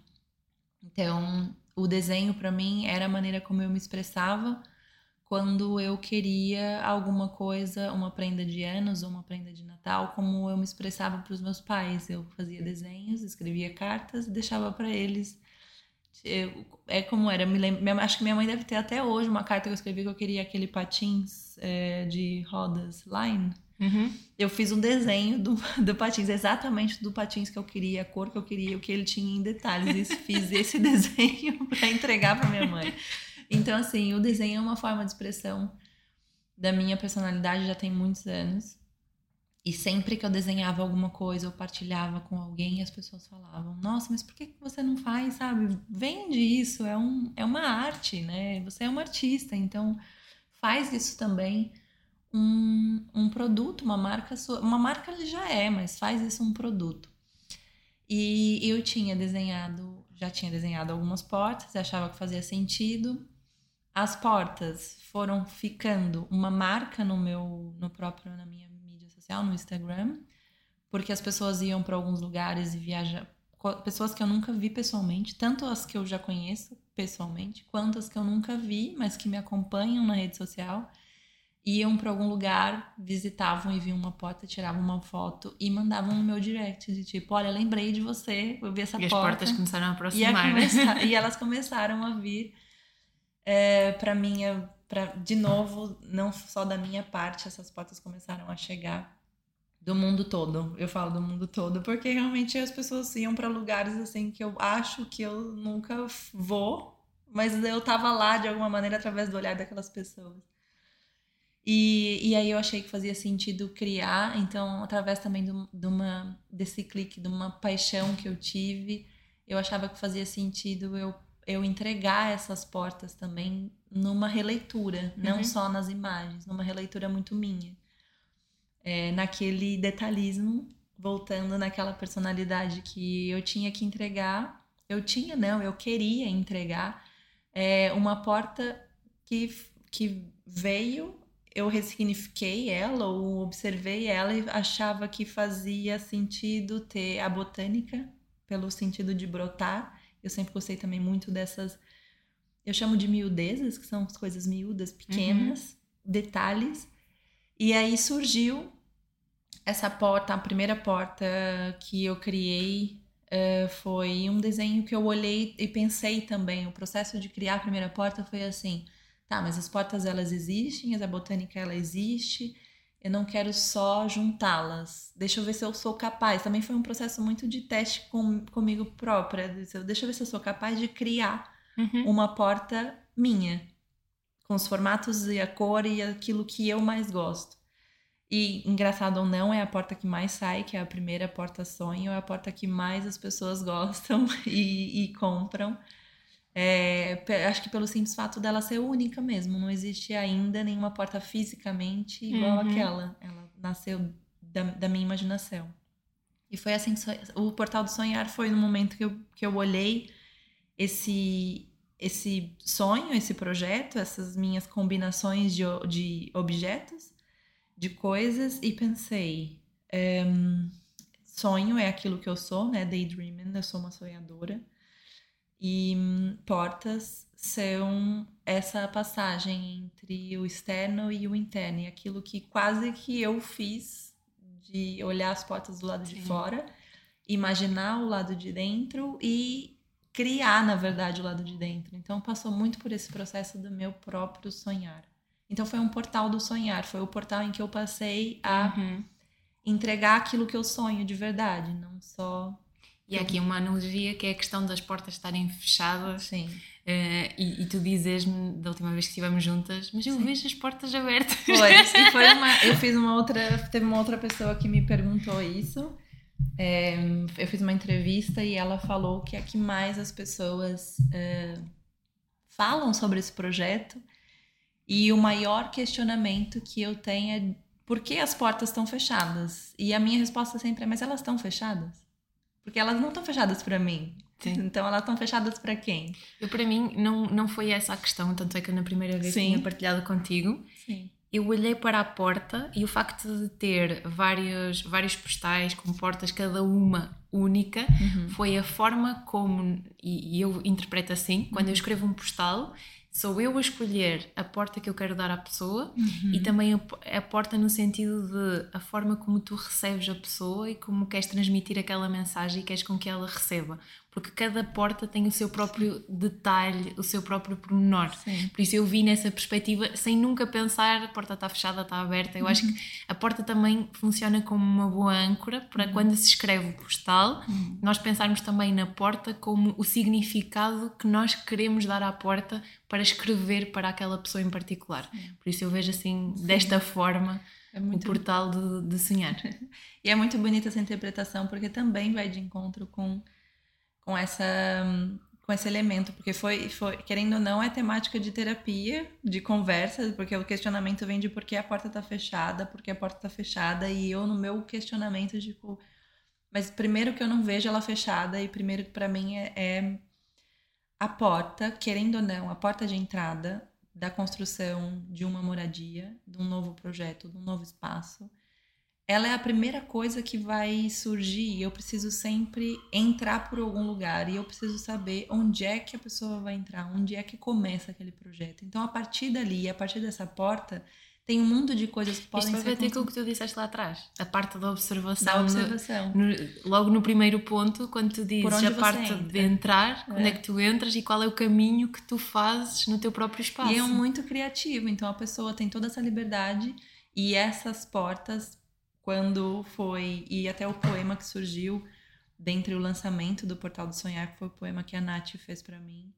Então, o desenho para mim era a maneira como eu me expressava quando eu queria alguma coisa, uma prenda de anos ou uma prenda de Natal, como eu me expressava para os meus pais. Eu fazia desenhos, escrevia cartas e deixava para eles. Eu, é como era, me lembro, acho que minha mãe deve ter até hoje uma carta que eu escrevi que eu queria aquele patins é, de rodas line. Uhum. Eu fiz um desenho do, do patins, exatamente do patins que eu queria, a cor que eu queria, o que ele tinha em detalhes. E fiz esse desenho para entregar para minha mãe. Então, assim, o desenho é uma forma de expressão da minha personalidade já tem muitos anos. E sempre que eu desenhava alguma coisa, eu partilhava com alguém, as pessoas falavam: Nossa, mas por que você não faz, sabe? Vende isso, é, um, é uma arte, né? Você é uma artista, então faz isso também um, um produto, uma marca sua. Uma marca ele já é, mas faz isso um produto. E eu tinha desenhado, já tinha desenhado algumas portas, achava que fazia sentido as portas foram ficando uma marca no meu, no próprio, na minha social, no Instagram, porque as pessoas iam para alguns lugares e viajam, pessoas que eu nunca vi pessoalmente, tanto as que eu já conheço pessoalmente, quanto as que eu nunca vi, mas que me acompanham na rede social, iam para algum lugar, visitavam e viam uma porta, tiravam uma foto e mandavam no meu direct de tipo, olha, lembrei de você, eu vi essa e porta. E as portas começaram a aproximar. E, a e elas começaram a vir é, para minha, pra, de novo, não só da minha parte, essas portas começaram a chegar do mundo todo. Eu falo do mundo todo porque realmente as pessoas iam para lugares assim que eu acho que eu nunca vou, mas eu tava lá de alguma maneira através do olhar daquelas pessoas. E, e aí eu achei que fazia sentido criar, então através também do, de uma desse clique, de uma paixão que eu tive, eu achava que fazia sentido eu eu entregar essas portas também numa releitura, não uhum. só nas imagens, numa releitura muito minha. É, naquele detalhismo, voltando naquela personalidade que eu tinha que entregar, eu tinha, não, eu queria entregar é, uma porta que, que veio, eu ressignifiquei ela ou observei ela e achava que fazia sentido ter a botânica, pelo sentido de brotar, eu sempre gostei também muito dessas. Eu chamo de miudezas, que são as coisas miúdas, pequenas, uhum. detalhes. E aí surgiu essa porta, a primeira porta que eu criei uh, foi um desenho que eu olhei e pensei também. O processo de criar a primeira porta foi assim: tá, mas as portas elas existem, a botânica ela existe, eu não quero só juntá-las. Deixa eu ver se eu sou capaz. Também foi um processo muito de teste com, comigo própria. Deixa eu ver se eu sou capaz de criar uhum. uma porta minha, com os formatos e a cor e aquilo que eu mais gosto. E, engraçado ou não, é a porta que mais sai, que é a primeira porta sonho, é a porta que mais as pessoas gostam e, e compram. É, acho que pelo simples fato dela ser única mesmo, não existe ainda nenhuma porta fisicamente igual uhum. àquela. Ela nasceu da, da, minha imaginação. E foi assim, o Portal do Sonhar foi no momento que eu, que eu olhei esse, esse sonho, esse projeto, essas minhas combinações de, de objetos, de coisas, e pensei: é, sonho é aquilo que eu sou, né? Daydreaming, eu sou uma sonhadora. E hum, portas são essa passagem entre o externo e o interno, e aquilo que quase que eu fiz de olhar as portas do lado Sim. de fora, imaginar o lado de dentro e criar, na verdade, o lado de dentro. Então passou muito por esse processo do meu próprio sonhar. Então foi um portal do sonhar, foi o portal em que eu passei a uhum. entregar aquilo que eu sonho de verdade, não só e há aqui uma analogia que é a questão das portas estarem fechadas. Sim. Uh, e, e, tu dizes-me da última vez que estivemos juntas, mas eu Sim. vejo as portas abertas. Pois, e foi uma, eu fiz uma outra, teve uma outra pessoa que me perguntou isso. É, eu fiz uma entrevista e ela falou que é que mais as pessoas é, falam sobre esse projeto e o maior questionamento que eu tenho é por que as portas estão fechadas? E a minha resposta sempre é: mas elas estão fechadas? Porque elas não estão fechadas para mim. Sim. Então elas estão fechadas para quem? Eu, para mim, não, não foi essa a questão, tanto é que eu na primeira vez Sim. tinha partilhado contigo. Sim. Eu olhei para a porta e o facto de ter vários, vários postais com portas, cada uma única, uhum. foi a forma como, e, eu interpreto assim, quando eu uhum. escrevo um postal, sou eu a escolher a porta que eu quero dar à pessoa uhum. e também a, a, porta no sentido de a forma como tu recebes a pessoa e como queres transmitir aquela mensagem e queres com que ela receba porque cada porta tem o seu próprio detalhe, o seu próprio pormenor. Sim. Por isso eu vi nessa perspectiva, sem nunca pensar a porta está fechada, está aberta. Eu uhum. acho que a porta também funciona como uma boa âncora para uhum. quando se escreve o postal, uhum. nós pensarmos também na porta como o significado que nós queremos dar à porta para escrever para aquela pessoa em particular. Por isso eu vejo assim, Sim. desta forma. É muito... O portal de, de sonhar. e é muito bonita essa interpretação, porque também vai de encontro com com essa com esse elemento, porque foi, foi, querendo ou não, é temática de terapia, de conversa, porque o questionamento vem de por que a porta tá fechada, por que a porta tá fechada, e eu no meu questionamento, tipo, mas primeiro que eu não vejo ela fechada, e primeiro para mim é, é a porta, querendo ou não, a porta de entrada da construção de uma moradia, de um novo projeto, de um novo espaço, ela é a primeira coisa que vai surgir. Eu preciso sempre entrar por algum lugar e eu preciso saber onde é que a pessoa vai entrar, onde é que começa aquele projeto. Então, a partir dali, a partir dessa porta, tem um mundo de coisas que podem Isto ser. Isto vai ter aquilo que tu disseste lá atrás, a parte da observação. Da observação. No, no, logo no primeiro ponto, quando tu dizes a parte entra. de entrar, é. onde é que tu entras e qual é o caminho que tu fazes no teu próprio espaço. E é muito criativo, então a pessoa tem toda essa liberdade e essas portas quando foi. E até o poema que surgiu dentre o lançamento do Portal do Sonhar, que foi o poema que a Nath fez para mim.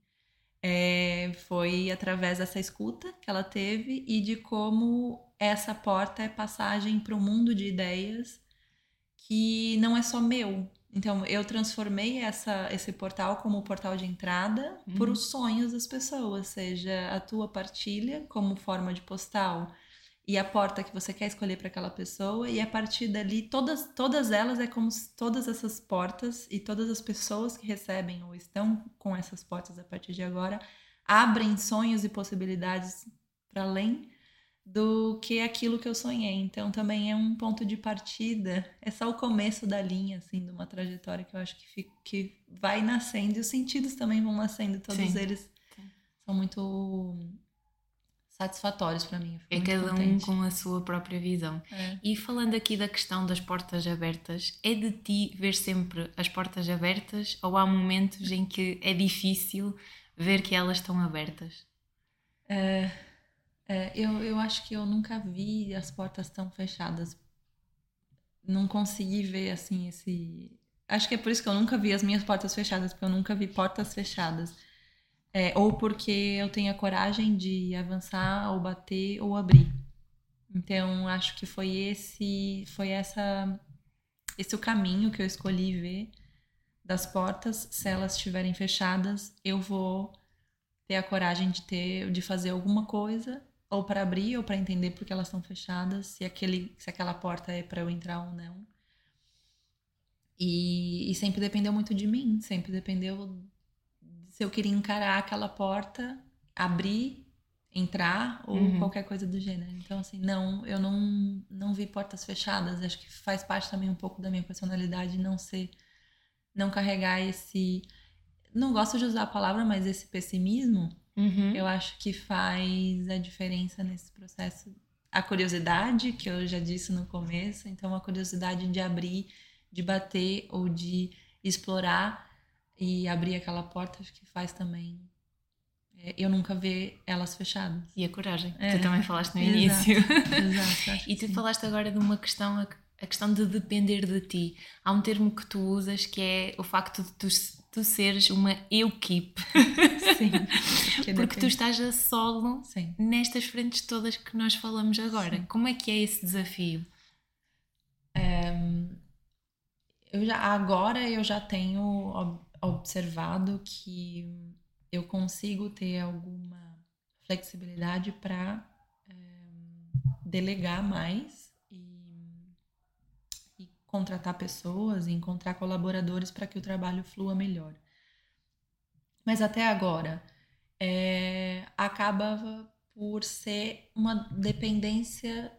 É, foi através dessa escuta que ela teve e de como essa porta é passagem para um mundo de ideias que não é só meu. Então, eu transformei essa, esse portal como portal de entrada uhum. para os sonhos das pessoas, seja a tua partilha como forma de postal, e a porta que você quer escolher para aquela pessoa e a partir dali todas todas elas é como se todas essas portas e todas as pessoas que recebem ou estão com essas portas a partir de agora abrem sonhos e possibilidades para além do que aquilo que eu sonhei. Então também é um ponto de partida, é só o começo da linha assim de uma trajetória que eu acho que fica, que vai nascendo e os sentidos também vão nascendo, todos Sim. eles Sim. são muito satisfatórios para mim. É cada contente. um com a sua própria visão. É. E falando aqui da questão das portas abertas, é de ti ver sempre as portas abertas ou há momentos em que é difícil ver que elas estão abertas? É, é, eu, eu acho que eu nunca vi as portas tão fechadas. Não consegui ver assim esse. Acho que é por isso que eu nunca vi as minhas portas fechadas, porque eu nunca vi portas fechadas. É, ou porque eu tenho a coragem de avançar ou bater ou abrir. Então acho que foi esse, foi essa, esse o caminho que eu escolhi ver das portas. Se elas estiverem fechadas, eu vou ter a coragem de ter, de fazer alguma coisa ou para abrir ou para entender porque elas estão fechadas, se aquele, se aquela porta é para eu entrar ou não. E, e sempre dependeu muito de mim, sempre dependeu se eu queria encarar aquela porta, abrir, entrar ou uhum. qualquer coisa do gênero. Então, assim, não, eu não, não vi portas fechadas. Acho que faz parte também um pouco da minha personalidade não ser, não carregar esse. Não gosto de usar a palavra, mas esse pessimismo, uhum. eu acho que faz a diferença nesse processo. A curiosidade, que eu já disse no começo, então a curiosidade de abrir, de bater ou de explorar e abrir aquela porta, acho que faz também é, eu nunca ver elas fechadas. E a coragem, é. tu também falaste no Exato. início. Exato, e tu sim. falaste agora de uma questão, a questão de depender de ti. Há um termo que tu usas que é o facto de tu, tu seres uma eu-keep. Sim. Porque tu estás a solo sim. nestas frentes todas que nós falamos agora. Sim. Como é que é esse desafio? Um, eu já, agora eu já tenho observado que eu consigo ter alguma flexibilidade para eh, delegar mais e, e, contratar pessoas, e encontrar colaboradores para que o trabalho flua melhor. Mas até agora, é, acaba por ser uma dependência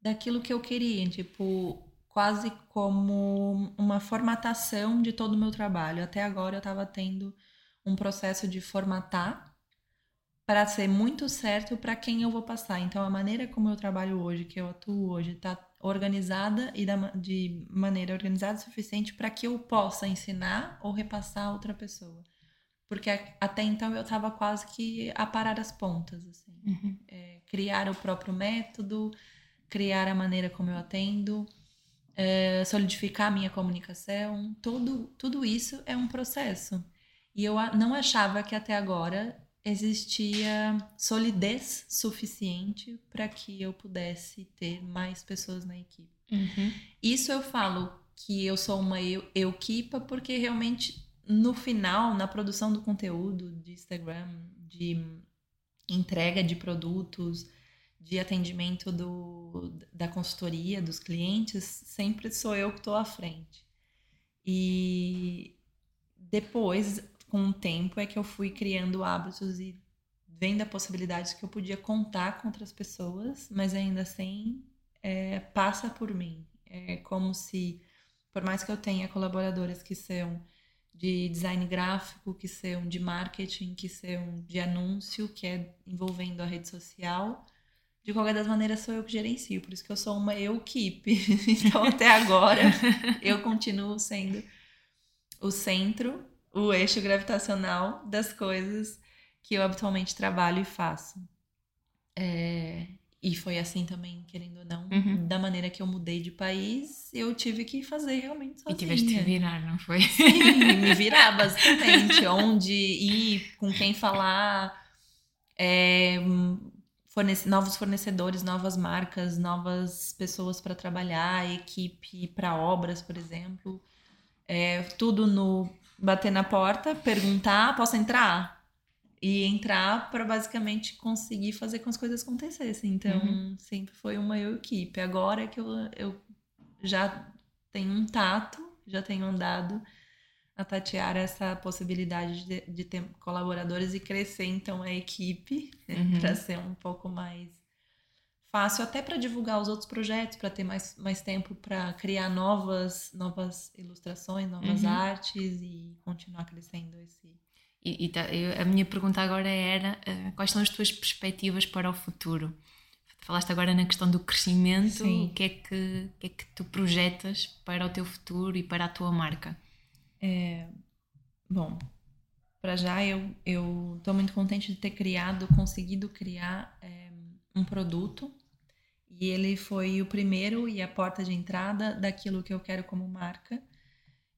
daquilo que eu queria, tipo, quase como uma formatação de todo o meu trabalho. Até agora eu estava tendo um processo de formatar para ser muito certo para quem eu vou passar. Então, a maneira como eu trabalho hoje, que eu atuo hoje, está organizada e de maneira organizada o suficiente para que eu possa ensinar ou repassar a outra pessoa. Porque até então eu estava quase que a parar as pontas, assim. Uhum. É, criar o próprio método, criar a maneira como eu atendo, é, solidificar a minha comunicação, tudo, tudo isso é um processo. E eu não achava que até agora existia solidez suficiente para que eu pudesse ter mais pessoas na equipe. Uhum. Isso eu falo que eu sou uma eu, equipa porque realmente no final, na produção do conteúdo de Instagram, de entrega de produtos, de atendimento do, da consultoria dos clientes, sempre sou eu que estou à frente. E depois, com o tempo, é que eu fui criando hábitos e vendo a possibilidade que eu podia contar com outras pessoas, mas ainda assim é, passa por mim. É como se, por mais que eu tenha colaboradoras que são de design gráfico, que são de marketing, que são de anúncio, que é envolvendo a rede social, de qualquer das maneiras sou eu que gerencio, por isso que eu sou uma equipe. Então até agora eu continuo sendo o centro, o eixo gravitacional das coisas que eu habitualmente trabalho e faço. É, e foi assim também, querendo ou não, uhum. da maneira que eu mudei de país, eu tive que fazer realmente sozinha. E tiveste que virar, não foi? Sim, me virar basicamente. Onde ir, com quem falar, é, fornece, novos fornecedores, novas marcas, novas pessoas para trabalhar, equipe para obras, por exemplo. É, tudo no bater na porta, perguntar, posso entrar? E entrar para basicamente conseguir fazer com as coisas acontecessem. Então, uhum. sempre foi uma eu equipe. Agora que eu, eu já tenho um tato, já tenho andado a tatear essa possibilidade de, de ter colaboradores e crescer então a equipe né, uhum. para ser um pouco mais fácil até para divulgar os outros projetos para ter mais, mais tempo para criar novas novas ilustrações novas uhum. artes e continuar crescendo esse e, e tá, eu, a minha pergunta agora era uh, quais são as tuas perspectivas para o futuro falaste agora na questão do crescimento Sim. o que é que, que é que tu projetas para o teu futuro e para a tua marca é, bom, para já eu eu estou muito contente de ter criado, conseguido criar é, um produto e ele foi o primeiro e a porta de entrada daquilo que eu quero como marca.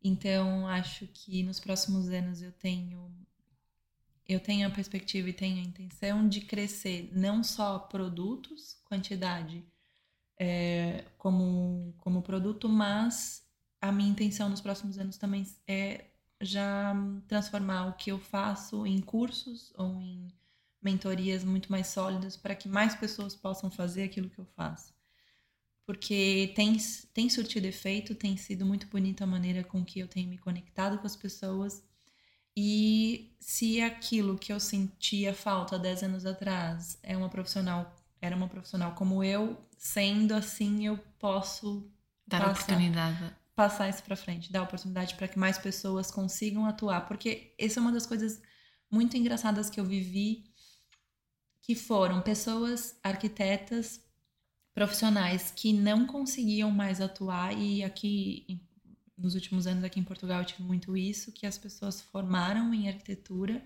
Então acho que nos próximos anos eu tenho eu tenho a perspectiva e tenho a intenção de crescer não só produtos, quantidade é, como, como produto, mas a minha intenção nos próximos anos também é já transformar o que eu faço em cursos ou em mentorias muito mais sólidas para que mais pessoas possam fazer aquilo que eu faço. Porque tem, tem surtido efeito, tem sido muito bonita a maneira com que eu tenho me conectado com as pessoas. E se aquilo que eu sentia falta 10 anos atrás é uma profissional, era uma profissional como eu, sendo assim, eu posso dar passar, oportunidade passar isso para frente, dar oportunidade para que mais pessoas consigam atuar, porque essa é uma das coisas muito engraçadas que eu vivi, que foram pessoas arquitetas profissionais que não conseguiam mais atuar e aqui nos últimos anos aqui em Portugal eu tive muito isso, que as pessoas formaram em arquitetura,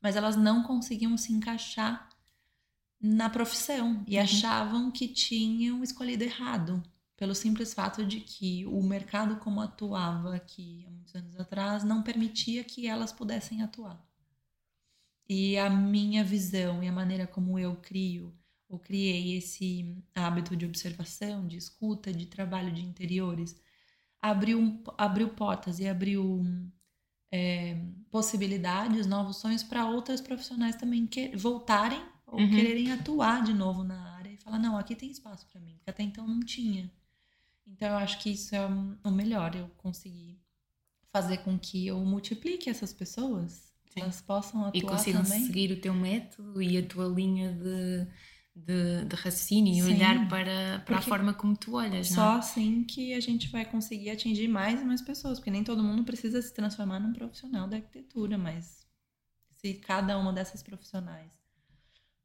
mas elas não conseguiam se encaixar na profissão e uhum. achavam que tinham escolhido errado pelo simples fato de que o mercado como atuava aqui há muitos anos atrás não permitia que elas pudessem atuar. E a minha visão e a maneira como eu crio ou criei esse hábito de observação, de escuta, de trabalho de interiores, abriu, abriu portas e abriu é, possibilidades, novos sonhos para outras profissionais também que, voltarem ou uhum. quererem atuar de novo na área e falar: não, aqui tem espaço para mim, que até então não tinha. Então eu acho que isso é o melhor, eu conseguir fazer com que eu multiplique essas pessoas, Sim. elas possam atuar E consigam também. seguir o teu método e a tua linha de, de, de raciocínio e olhar para, para a forma como tu olhas, Só não é? assim que a gente vai conseguir atingir mais e mais pessoas, porque nem todo mundo precisa se transformar num profissional da arquitetura, mas se cada uma dessas profissionais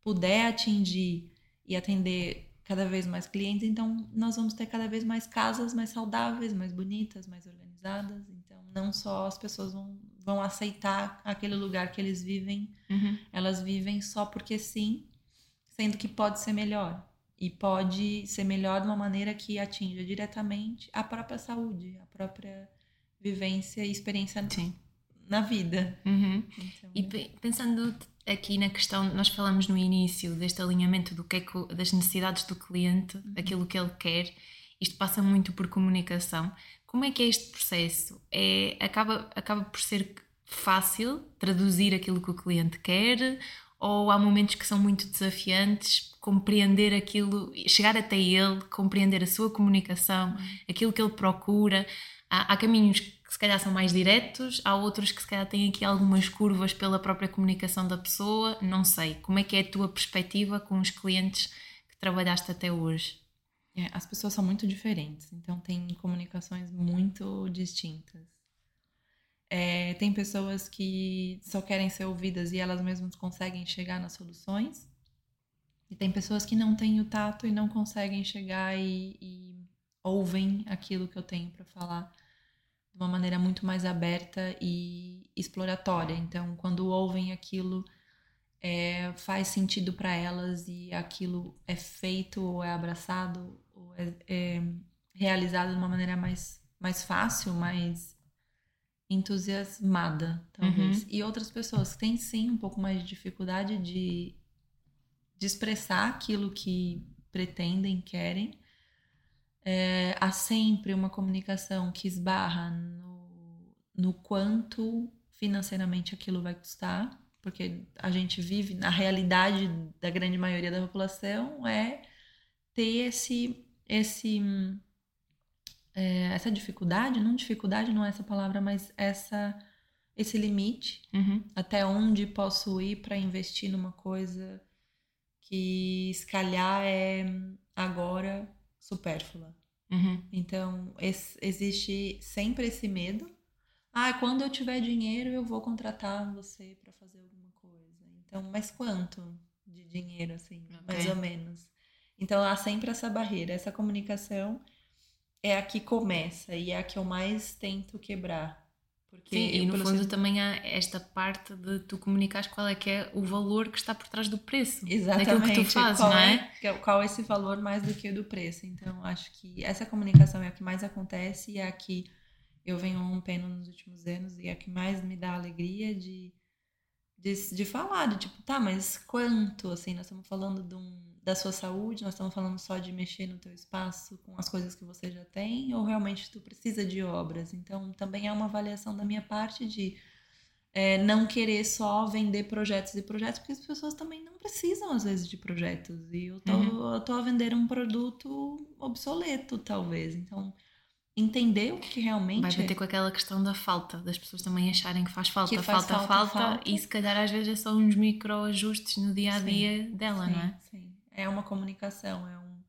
puder atingir e atender cada vez mais clientes, então nós vamos ter cada vez mais casas mais saudáveis, mais bonitas, mais organizadas. Então, não só as pessoas vão, vão aceitar aquele lugar que eles vivem Uhum. elas vivem só porque sim, sendo que pode ser melhor. E pode ser melhor de uma maneira que atinja diretamente a própria saúde, a própria vivência e experiência Sim. na vida. Uhum. Então, E pe- pensando aqui na questão, nós falamos no início deste alinhamento do que é que, das necessidades do cliente, Uhum. aquilo que ele quer, isto passa muito por comunicação. Como é que é este processo? É, acaba, acaba por ser fácil traduzir aquilo que o cliente quer ou há momentos que são muito desafiantes compreender aquilo, chegar até ele, compreender a sua comunicação, aquilo que ele procura. Há, há caminhos se calhar são mais diretos, há outros que se calhar têm aqui algumas curvas pela própria comunicação da pessoa, não sei. Como é que é a tua perspectiva com os clientes que trabalhaste até hoje? é, as pessoas são muito diferentes, então tem comunicações muito distintas. É, tem pessoas que só querem ser ouvidas e elas mesmas conseguem chegar nas soluções. E tem pessoas que não têm o tato e não conseguem chegar e, e ouvem aquilo que eu tenho para falar de uma maneira muito mais aberta e exploratória. Então, quando ouvem aquilo, é, faz sentido para elas e aquilo é feito ou é abraçado ou é, é realizado de uma maneira mais, mais fácil, mais entusiasmada, talvez. E outras pessoas que têm sim um pouco mais de dificuldade de, de expressar aquilo que pretendem, querem. É, há sempre uma comunicação que esbarra no, no quanto financeiramente aquilo vai custar, porque a gente vive, na realidade da grande maioria da população, é ter esse, esse é, essa dificuldade, não dificuldade não é essa palavra, mas essa esse limite Uhum. até onde posso ir para investir numa coisa que se calhar é agora supérflua. Uhum. Então, esse- existe sempre esse medo. Ah, quando eu tiver dinheiro, eu vou contratar você para fazer alguma coisa. Então, mas quanto de dinheiro, assim, mais Ok. ou menos? Então, há sempre essa barreira. Essa comunicação é a que começa e é a que eu mais tento quebrar. Porque Sim, e no fundo também há esta parte de tu comunicares qual é que é o valor que está por trás do preço. Exatamente. Daquilo que tu fazes, qual não é? que- Qual é esse valor mais do que o do preço? Então, acho que essa comunicação é a que mais acontece e é a que eu venho rompendo nos últimos anos e é a que mais me dá alegria de, de, de falar, de tipo, tá, mas quanto? Assim, nós estamos falando de um- da sua saúde, nós estamos falando só de mexer no teu espaço com as coisas que você já tem ou realmente tu precisa de obras? Então, também é uma avaliação da minha parte de é, não querer só vender projetos e projetos, porque as pessoas também não precisam, às vezes, de projetos. E eu tô, Uhum. eu tô a vender um produto obsoleto, talvez. Então, entender o que realmente Vai é. bater com aquela questão da falta, das pessoas também acharem que faz falta, Que faz falta, falta, falta, falta. e se calhar às vezes é só uns microajustes no dia a Sim. dia dela, sim, não é? Sim, é uma comunicação, é um...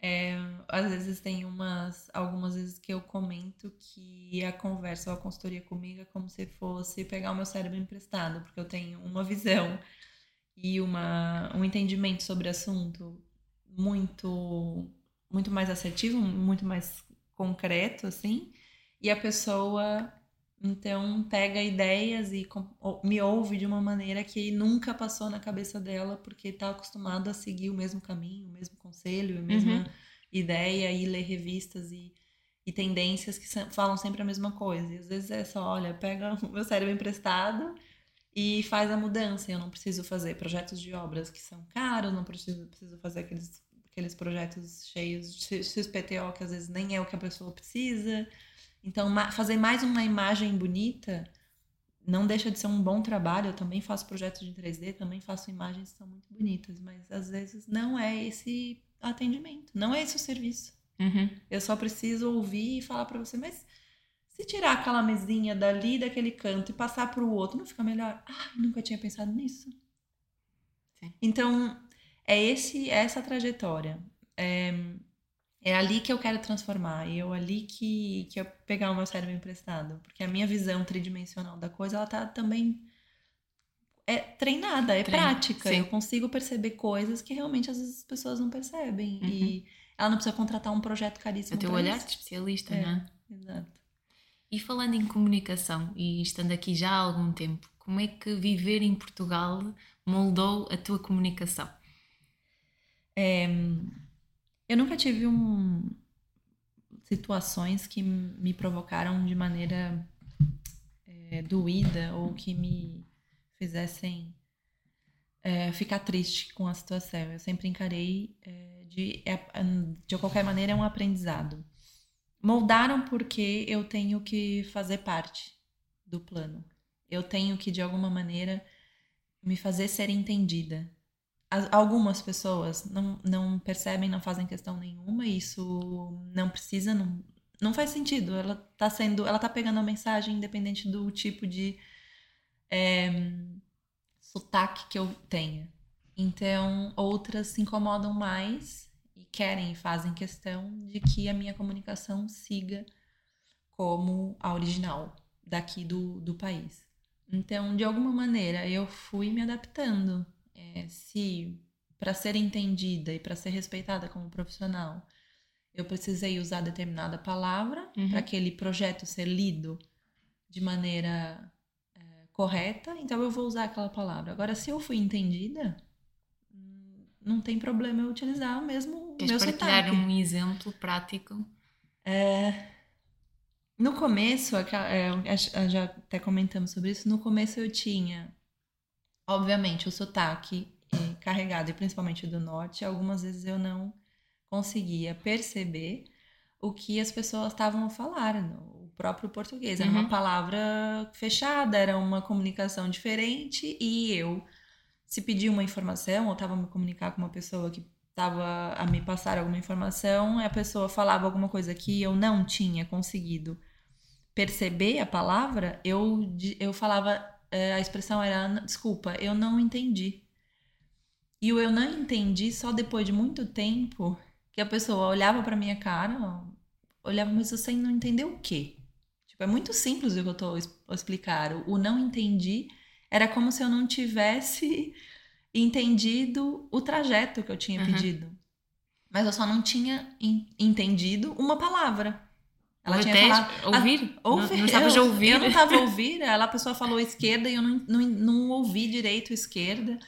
é, às vezes tem umas, algumas vezes que eu comento que a conversa ou a consultoria comigo é como se fosse pegar o meu cérebro emprestado, porque eu tenho uma visão e uma, um entendimento sobre o assunto muito, muito mais assertivo, muito mais concreto, assim, e a pessoa então pega ideias e me ouve de uma maneira que nunca passou na cabeça dela, porque está acostumada a seguir o mesmo caminho, o mesmo conselho, a mesma Uhum. ideia e ler revistas e, e tendências que falam sempre a mesma coisa. E às vezes é só, olha, pega o meu cérebro emprestado e faz a mudança. Eu não preciso fazer projetos de obras que são caros, não preciso, preciso fazer aqueles, aqueles projetos cheios de XPTO que às vezes nem é o que a pessoa precisa. Então, fazer mais uma imagem bonita não deixa de ser um bom trabalho. Eu também faço projetos de 3D, também faço imagens que são muito bonitas, mas às vezes não é esse atendimento, não é esse o serviço. Uhum. Eu só preciso ouvir e falar pra você, mas se tirar aquela mesinha dali, daquele canto e passar para o outro, não fica melhor? Ah, nunca tinha pensado nisso. Sim. Então, é esse essa trajetória. É, é ali que eu quero transformar. E eu ali que, que eu pegar o meu cérebro emprestado. Porque a minha visão tridimensional da coisa, ela tá também é treinada, é prática. sim. Eu consigo perceber coisas que realmente às vezes as pessoas não percebem. Uhum. E ela não precisa contratar um projeto O caríssimo. teu pra olhar isso. de especialista, É. não é? Exato. E falando em comunicação, e estando aqui já há algum tempo, como é que viver em Portugal moldou a tua comunicação? Eu nunca tive um situações que me provocaram de maneira é, doída ou que me fizessem é, ficar triste com a situação. Eu sempre encarei é, de, é, de qualquer maneira é um aprendizado. Moldaram porque eu tenho que fazer parte do plano. Eu tenho que de alguma maneira me fazer ser entendida as- algumas pessoas não, não percebem, não fazem questão nenhuma, isso não precisa, não, não faz sentido. Ela tá sendo, ela tá pegando a mensagem independente do tipo de é, sotaque que eu tenha. Então, outras se incomodam mais e querem e fazem questão de que a minha comunicação siga como a original daqui do, do país. Então, de alguma maneira, eu fui me adaptando. É, se para ser entendida e para ser respeitada como profissional, eu precisei usar determinada palavra Uhum. para aquele projeto ser lido de maneira é, correta, então eu vou usar aquela palavra. Agora, se eu fui entendida, não tem problema eu utilizar o mesmo Queres meu partilhar sotaque. um exemplo prático? No começo, é, já até comentamos sobre isso, no começo eu tinha, obviamente, o sotaque eh, carregado, e principalmente do norte, algumas vezes eu não conseguia perceber o que as pessoas estavam a falar, no- o próprio português. Era Uhum. uma palavra fechada, era uma comunicação diferente, e eu, se pedir uma informação, ou estava a me comunicar com uma pessoa que estava a me passar alguma informação, a pessoa falava alguma coisa que eu não tinha conseguido perceber a palavra, eu, eu falava, a expressão era, "Ana, desculpa, eu não entendi. E o eu não entendi só depois de muito tempo que a pessoa olhava pra minha cara, olhava, mas você não entendeu o quê? Tipo, é muito simples o que eu tô a explicar. O não entendi era como se eu não tivesse entendido o trajeto que eu tinha Uhum. pedido. Mas eu só não tinha en- entendido uma palavra. Ela Ou tinha até falado, ouvir? ou não, ver- não estavas a eu- ouvir? Eu não estava a ouvir, ela, a pessoa falou esquerda e eu não, não, não ouvi direito esquerda.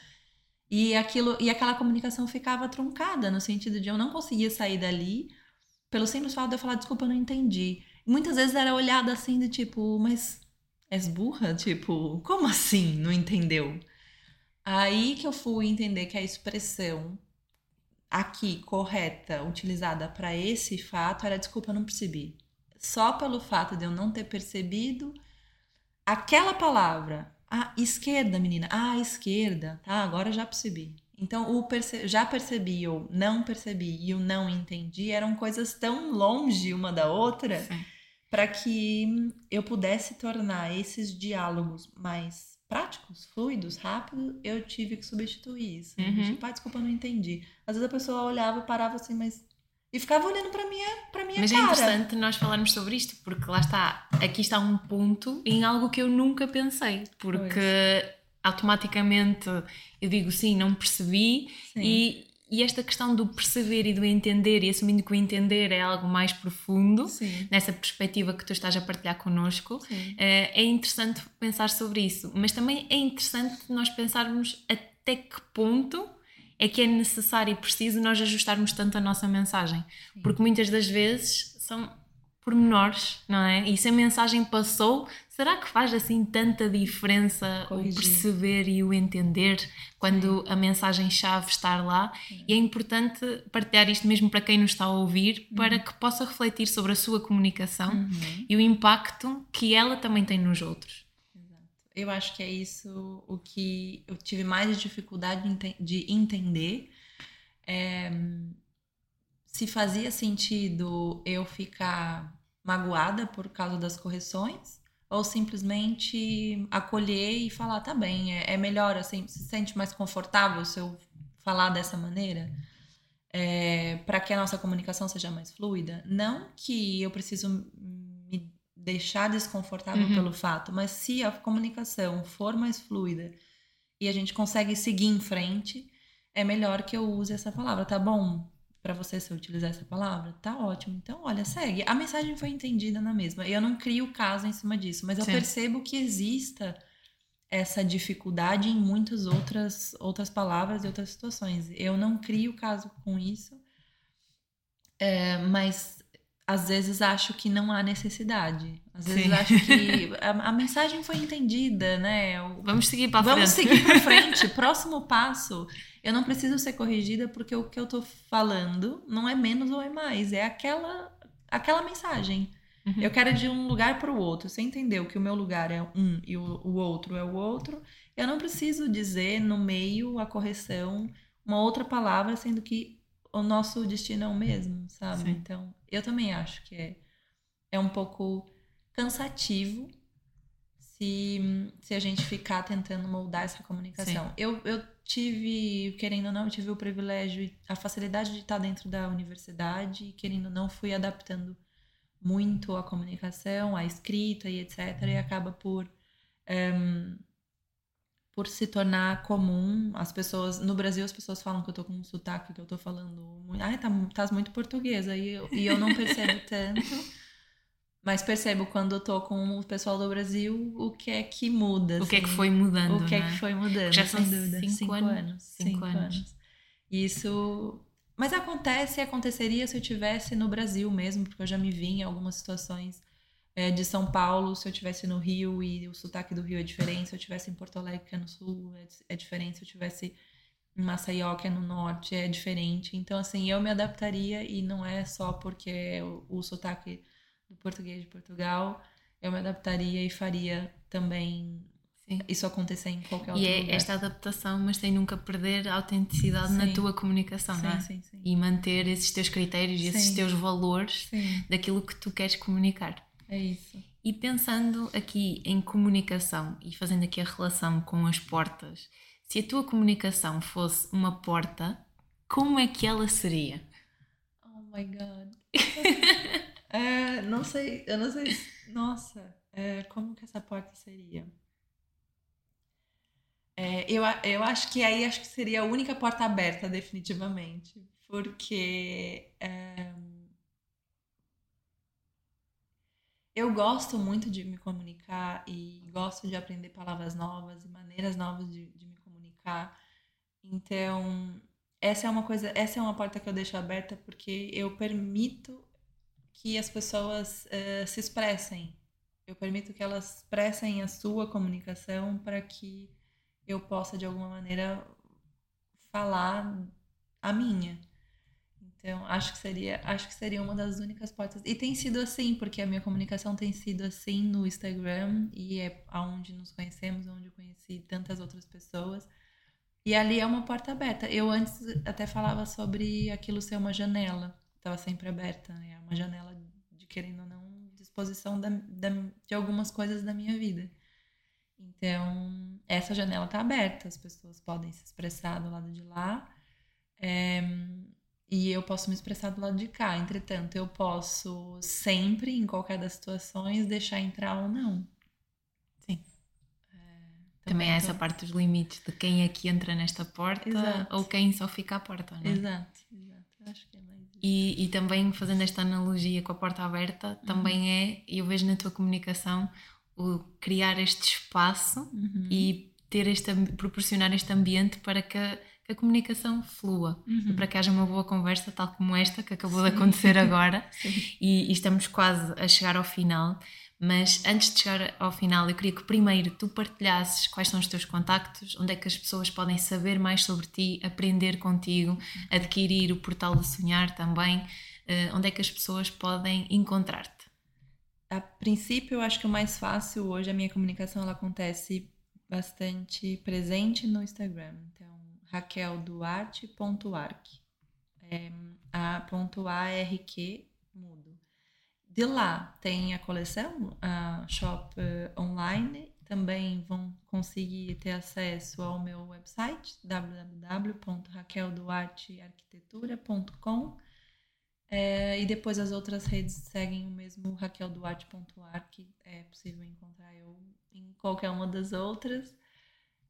E, aquilo, e aquela comunicação ficava truncada, no sentido de eu não conseguia sair dali pelo simples fato de eu falar, desculpa, eu não entendi. Muitas vezes era olhada assim, de tipo, mas és burra? Tipo, como assim não entendeu? Aí que eu fui entender que a expressão aqui correta, utilizada para esse fato, era desculpa, eu não percebi. Só pelo fato de eu não ter percebido aquela palavra, a esquerda, menina, ah, esquerda, tá? Agora já percebi. Então, o perce já percebi ou não percebi e o não entendi eram coisas tão longe uma da outra para que eu pudesse tornar esses diálogos mais práticos, fluidos, rápidos, eu tive que substituir isso. Uhum. Tipo, ah, desculpa, não entendi. Às vezes a pessoa olhava e parava assim, mas. E ficava olhando para minha, pra minha Mas é cara. interessante nós falarmos sobre isto, porque lá está, aqui está um ponto em algo que eu nunca pensei, porque automaticamente eu digo sim, não percebi, Sim. e, e esta questão do perceber e do entender, e assumindo que o entender é algo mais profundo, Sim. nessa perspectiva que tu estás a partilhar connosco, Sim. eh, é interessante pensar sobre isso, mas também é interessante nós pensarmos até que ponto é que é necessário e preciso nós ajustarmos tanto a nossa mensagem, porque muitas das vezes são pormenores, não é? E se a mensagem passou, será que faz assim tanta diferença o Corrigir. perceber e o entender quando a mensagem-chave está lá? E é importante partilhar isto mesmo para quem nos está a ouvir, para que possa refletir sobre a sua comunicação Uhum. e o impacto que ela também tem nos outros. Eu acho que é isso o que eu tive mais dificuldade de enten- de entender. É, se fazia sentido eu ficar magoada por causa das correções ou simplesmente acolher e falar, tá bem, é, é melhor, assim, se sente mais confortável se eu falar dessa maneira? É, para que a nossa comunicação seja mais fluida. Não que eu preciso deixar desconfortável uhum. pelo fato, mas se a comunicação for mais fluida e a gente consegue seguir em frente, é melhor que eu use essa palavra, tá bom? Para você se eu utilizar essa palavra, tá ótimo. Então, olha, segue. A mensagem foi entendida na mesma. Eu não crio caso em cima disso, mas eu Sim. percebo que exista essa dificuldade em muitas outras outras palavras e outras situações. Eu não crio caso com isso, é, mas às vezes acho que não há necessidade. Às vezes Sim. acho que a, a, mensagem foi entendida, né? O, vamos seguir para frente. Vamos seguir para frente. Próximo passo. Eu não preciso ser corrigida porque o que eu tô falando não é menos ou é mais, é aquela aquela mensagem. Uhum. Eu quero ir de um lugar para o outro. Você entendeu que o meu lugar é um e o, o outro é o outro. Eu não preciso dizer no meio a correção uma outra palavra, sendo que o nosso destino é o mesmo, sabe? Sim. Então, eu também acho que é, é um pouco cansativo se, se a gente ficar tentando moldar essa comunicação. Eu, eu tive, querendo ou não, eu tive o privilégio, a facilidade de estar dentro da universidade, e querendo ou não, fui adaptando muito a comunicação, a escrita e etc. E acaba por um, ehm, por se tornar comum. As pessoas no Brasil as pessoas falam que eu tô com um sotaque que eu tô falando, ai, tá, tá muito portuguesa e eu, e eu não percebo tanto. Mas percebo quando eu tô com o pessoal do Brasil o que é que muda. O assim, que é que assim. foi mudando. O que é que foi mudando. Já são dúvida. Cinco, cinco anos. anos. Cinco, cinco anos. anos. Isso mas acontece e aconteceria se eu tivesse no Brasil mesmo, porque eu já me vi em algumas situações é, de São Paulo, se eu tivesse no Rio e o sotaque do Rio é diferente, se eu tivesse em Porto Alegre, que é no sul, é, é diferente, se eu tivesse em Maceió, que é no norte, é diferente. Então, assim, eu me adaptaria e não é só porque é o, o sotaque do português de Portugal, eu me adaptaria e faria também Sim. isso acontecer em qualquer outro lugar. E é esta adaptação, mas sem nunca perder a autenticidade sim. na tua comunicação, sim, não é? Sim, sim. E manter esses teus critérios e esses teus valores daquilo que tu queres comunicar. É isso. E pensando aqui em comunicação e fazendo aqui a relação com as portas, se a tua comunicação fosse uma porta, como é que ela seria? Oh my god. é, não sei, eu não sei. Nossa, é, como que essa porta seria? É, eu, eu acho que aí acho que seria a única porta aberta, definitivamente. Porque é, eu gosto muito de me comunicar e gosto de aprender palavras novas e maneiras novas de, de me comunicar. Então, essa é uma coisa, essa é uma porta que eu deixo aberta porque eu permito que as pessoas uh, se expressem. Eu permito que elas expressem a sua comunicação para que eu possa de alguma maneira falar a minha. Então, acho que seria, acho que seria uma das únicas portas. E tem sido assim, porque a minha comunicação tem sido assim no Instagram e é aonde nos conhecemos, onde eu conheci tantas outras pessoas. E ali é uma porta aberta. Eu antes até falava sobre aquilo ser uma janela, estava sempre aberta, né? É uma janela de querendo ou não disposição da, da, de algumas coisas da minha vida. Então, essa janela está aberta, as pessoas podem se expressar do lado de lá. É, e eu posso me expressar do lado de cá. Entretanto, eu posso sempre, em qualquer das situações, deixar entrar ou não. Sim. É, também, há essa parte dos limites de quem é que entra nesta porta exato. ou quem só fica à porta, não é? Exato, exato. acho que é mais e, e também fazendo esta analogia com a porta aberta, uhum. também é, eu vejo na tua comunicação o criar este espaço uhum. e ter este, proporcionar este ambiente para que que a comunicação flua uhum. para que haja uma boa conversa, tal como esta que acabou Sim. de acontecer agora. e, e, estamos quase a chegar ao final. Mas antes de chegar ao final, eu queria que primeiro tu partilhasses quais são os teus contactos, onde é que as pessoas podem saber mais sobre ti, aprender contigo, adquirir o portal de sonhar também, uh, onde é que as pessoas podem encontrar-te a princípio, eu acho que o mais fácil hoje, a minha comunicação ela acontece bastante presente no Instagram. Então, raquelduarte.arc. É, ARQ mudo. de lá tem a coleção, a shop uh, online. Também vão conseguir ter acesso ao meu website www.raquelduartearquitetura.com é, e depois as outras redes seguem o mesmo raquelduarte.ar, que é possível encontrar eu em qualquer uma das outras.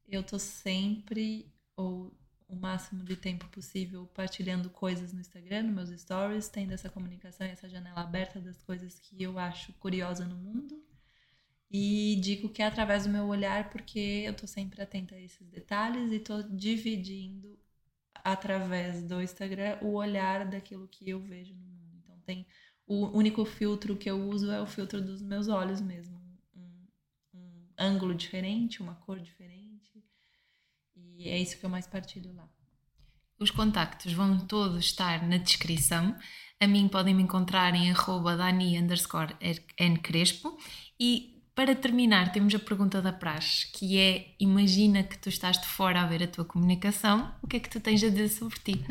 Eu tô sempre, ou o máximo de tempo possível partilhando coisas no Instagram, nos meus stories, tendo essa comunicação, essa janela aberta das coisas que eu acho curiosa no mundo. E digo que é através do meu olhar, porque eu tô sempre atenta a esses detalhes e tô dividindo através do Instagram o olhar daquilo que eu vejo no mundo. Então tem o único filtro que eu uso é o filtro dos meus olhos mesmo, um, um ângulo diferente, uma cor diferente e é isso que eu mais partilho lá. Os contactos vão todos estar na descrição. A mim podem me encontrar em arroba dani underscore ncrespo. E para terminar, temos a pergunta da praxe, que é: imagina que tu estás de fora a ver a tua comunicação, o que é que tu tens a dizer sobre ti?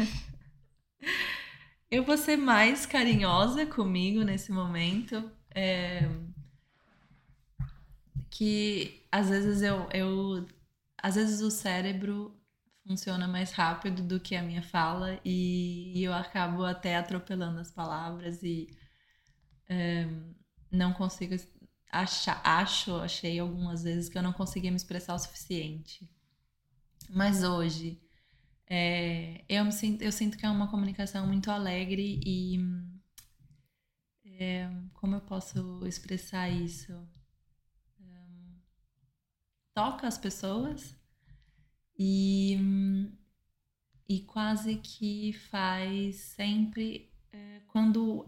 eu vou ser mais carinhosa comigo nesse momento. É... Que às vezes eu, eu às vezes o cérebro funciona mais rápido do que a minha fala e, eu acabo até atropelando as palavras e é, não consigo achar, acho, achei algumas vezes que eu não conseguia me expressar o suficiente. Mas hoje é, eu, me sinto, eu sinto que é uma comunicação muito alegre e é, como eu posso expressar isso? Toca as pessoas e, e quase que faz sempre é, quando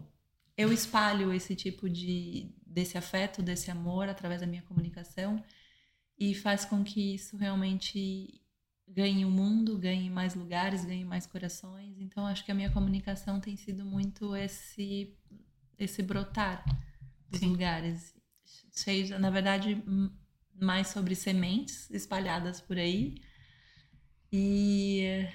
eu espalho esse tipo de desse afeto, desse amor através da minha comunicação e faz com que isso realmente ganhe o mundo, ganhe mais lugares, ganhe mais corações. Então acho que a minha comunicação tem sido muito esse esse brotar dos Sim. lugares. Seja, na verdade, mais sobre sementes espalhadas por aí e,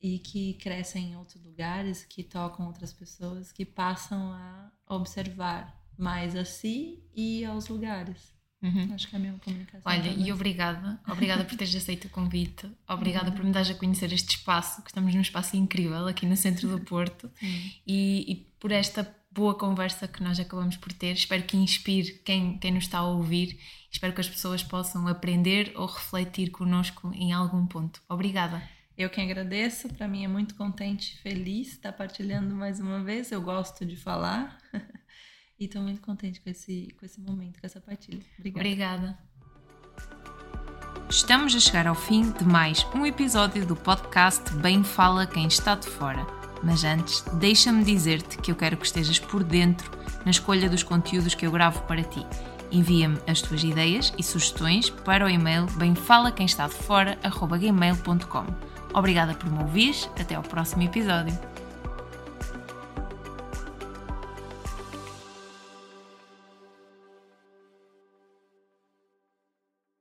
e que crescem em outros lugares, que tocam outras pessoas, que passam a observar mais a si e aos lugares. Uhum. Acho que é a minha comunicação. Olha, e obrigada, obrigada por teres aceito o convite, obrigada uhum. por me dares a conhecer este espaço, que estamos num espaço incrível aqui no centro do Porto, e, e por esta boa conversa que nós acabamos por ter. Espero que inspire quem, quem nos está a ouvir. Espero que as pessoas possam aprender ou refletir connosco em algum ponto. Obrigada. Eu que agradeço, para mim é muito contente, feliz estar partilhando mais uma vez. Eu gosto de falar e estou muito contente com esse, com esse momento, com essa partilha. Obrigada. Obrigada. Estamos a chegar ao fim de mais um episódio do podcast Bem Fala Quem Está de Fora. Mas antes, deixa-me dizer-te que eu quero que estejas por dentro na escolha dos conteúdos que eu gravo para ti. Envia-me as tuas ideias e sugestões para o e-mail bemfalaquemestadefora.gmail.com Obrigada por me ouvires, até ao próximo episódio.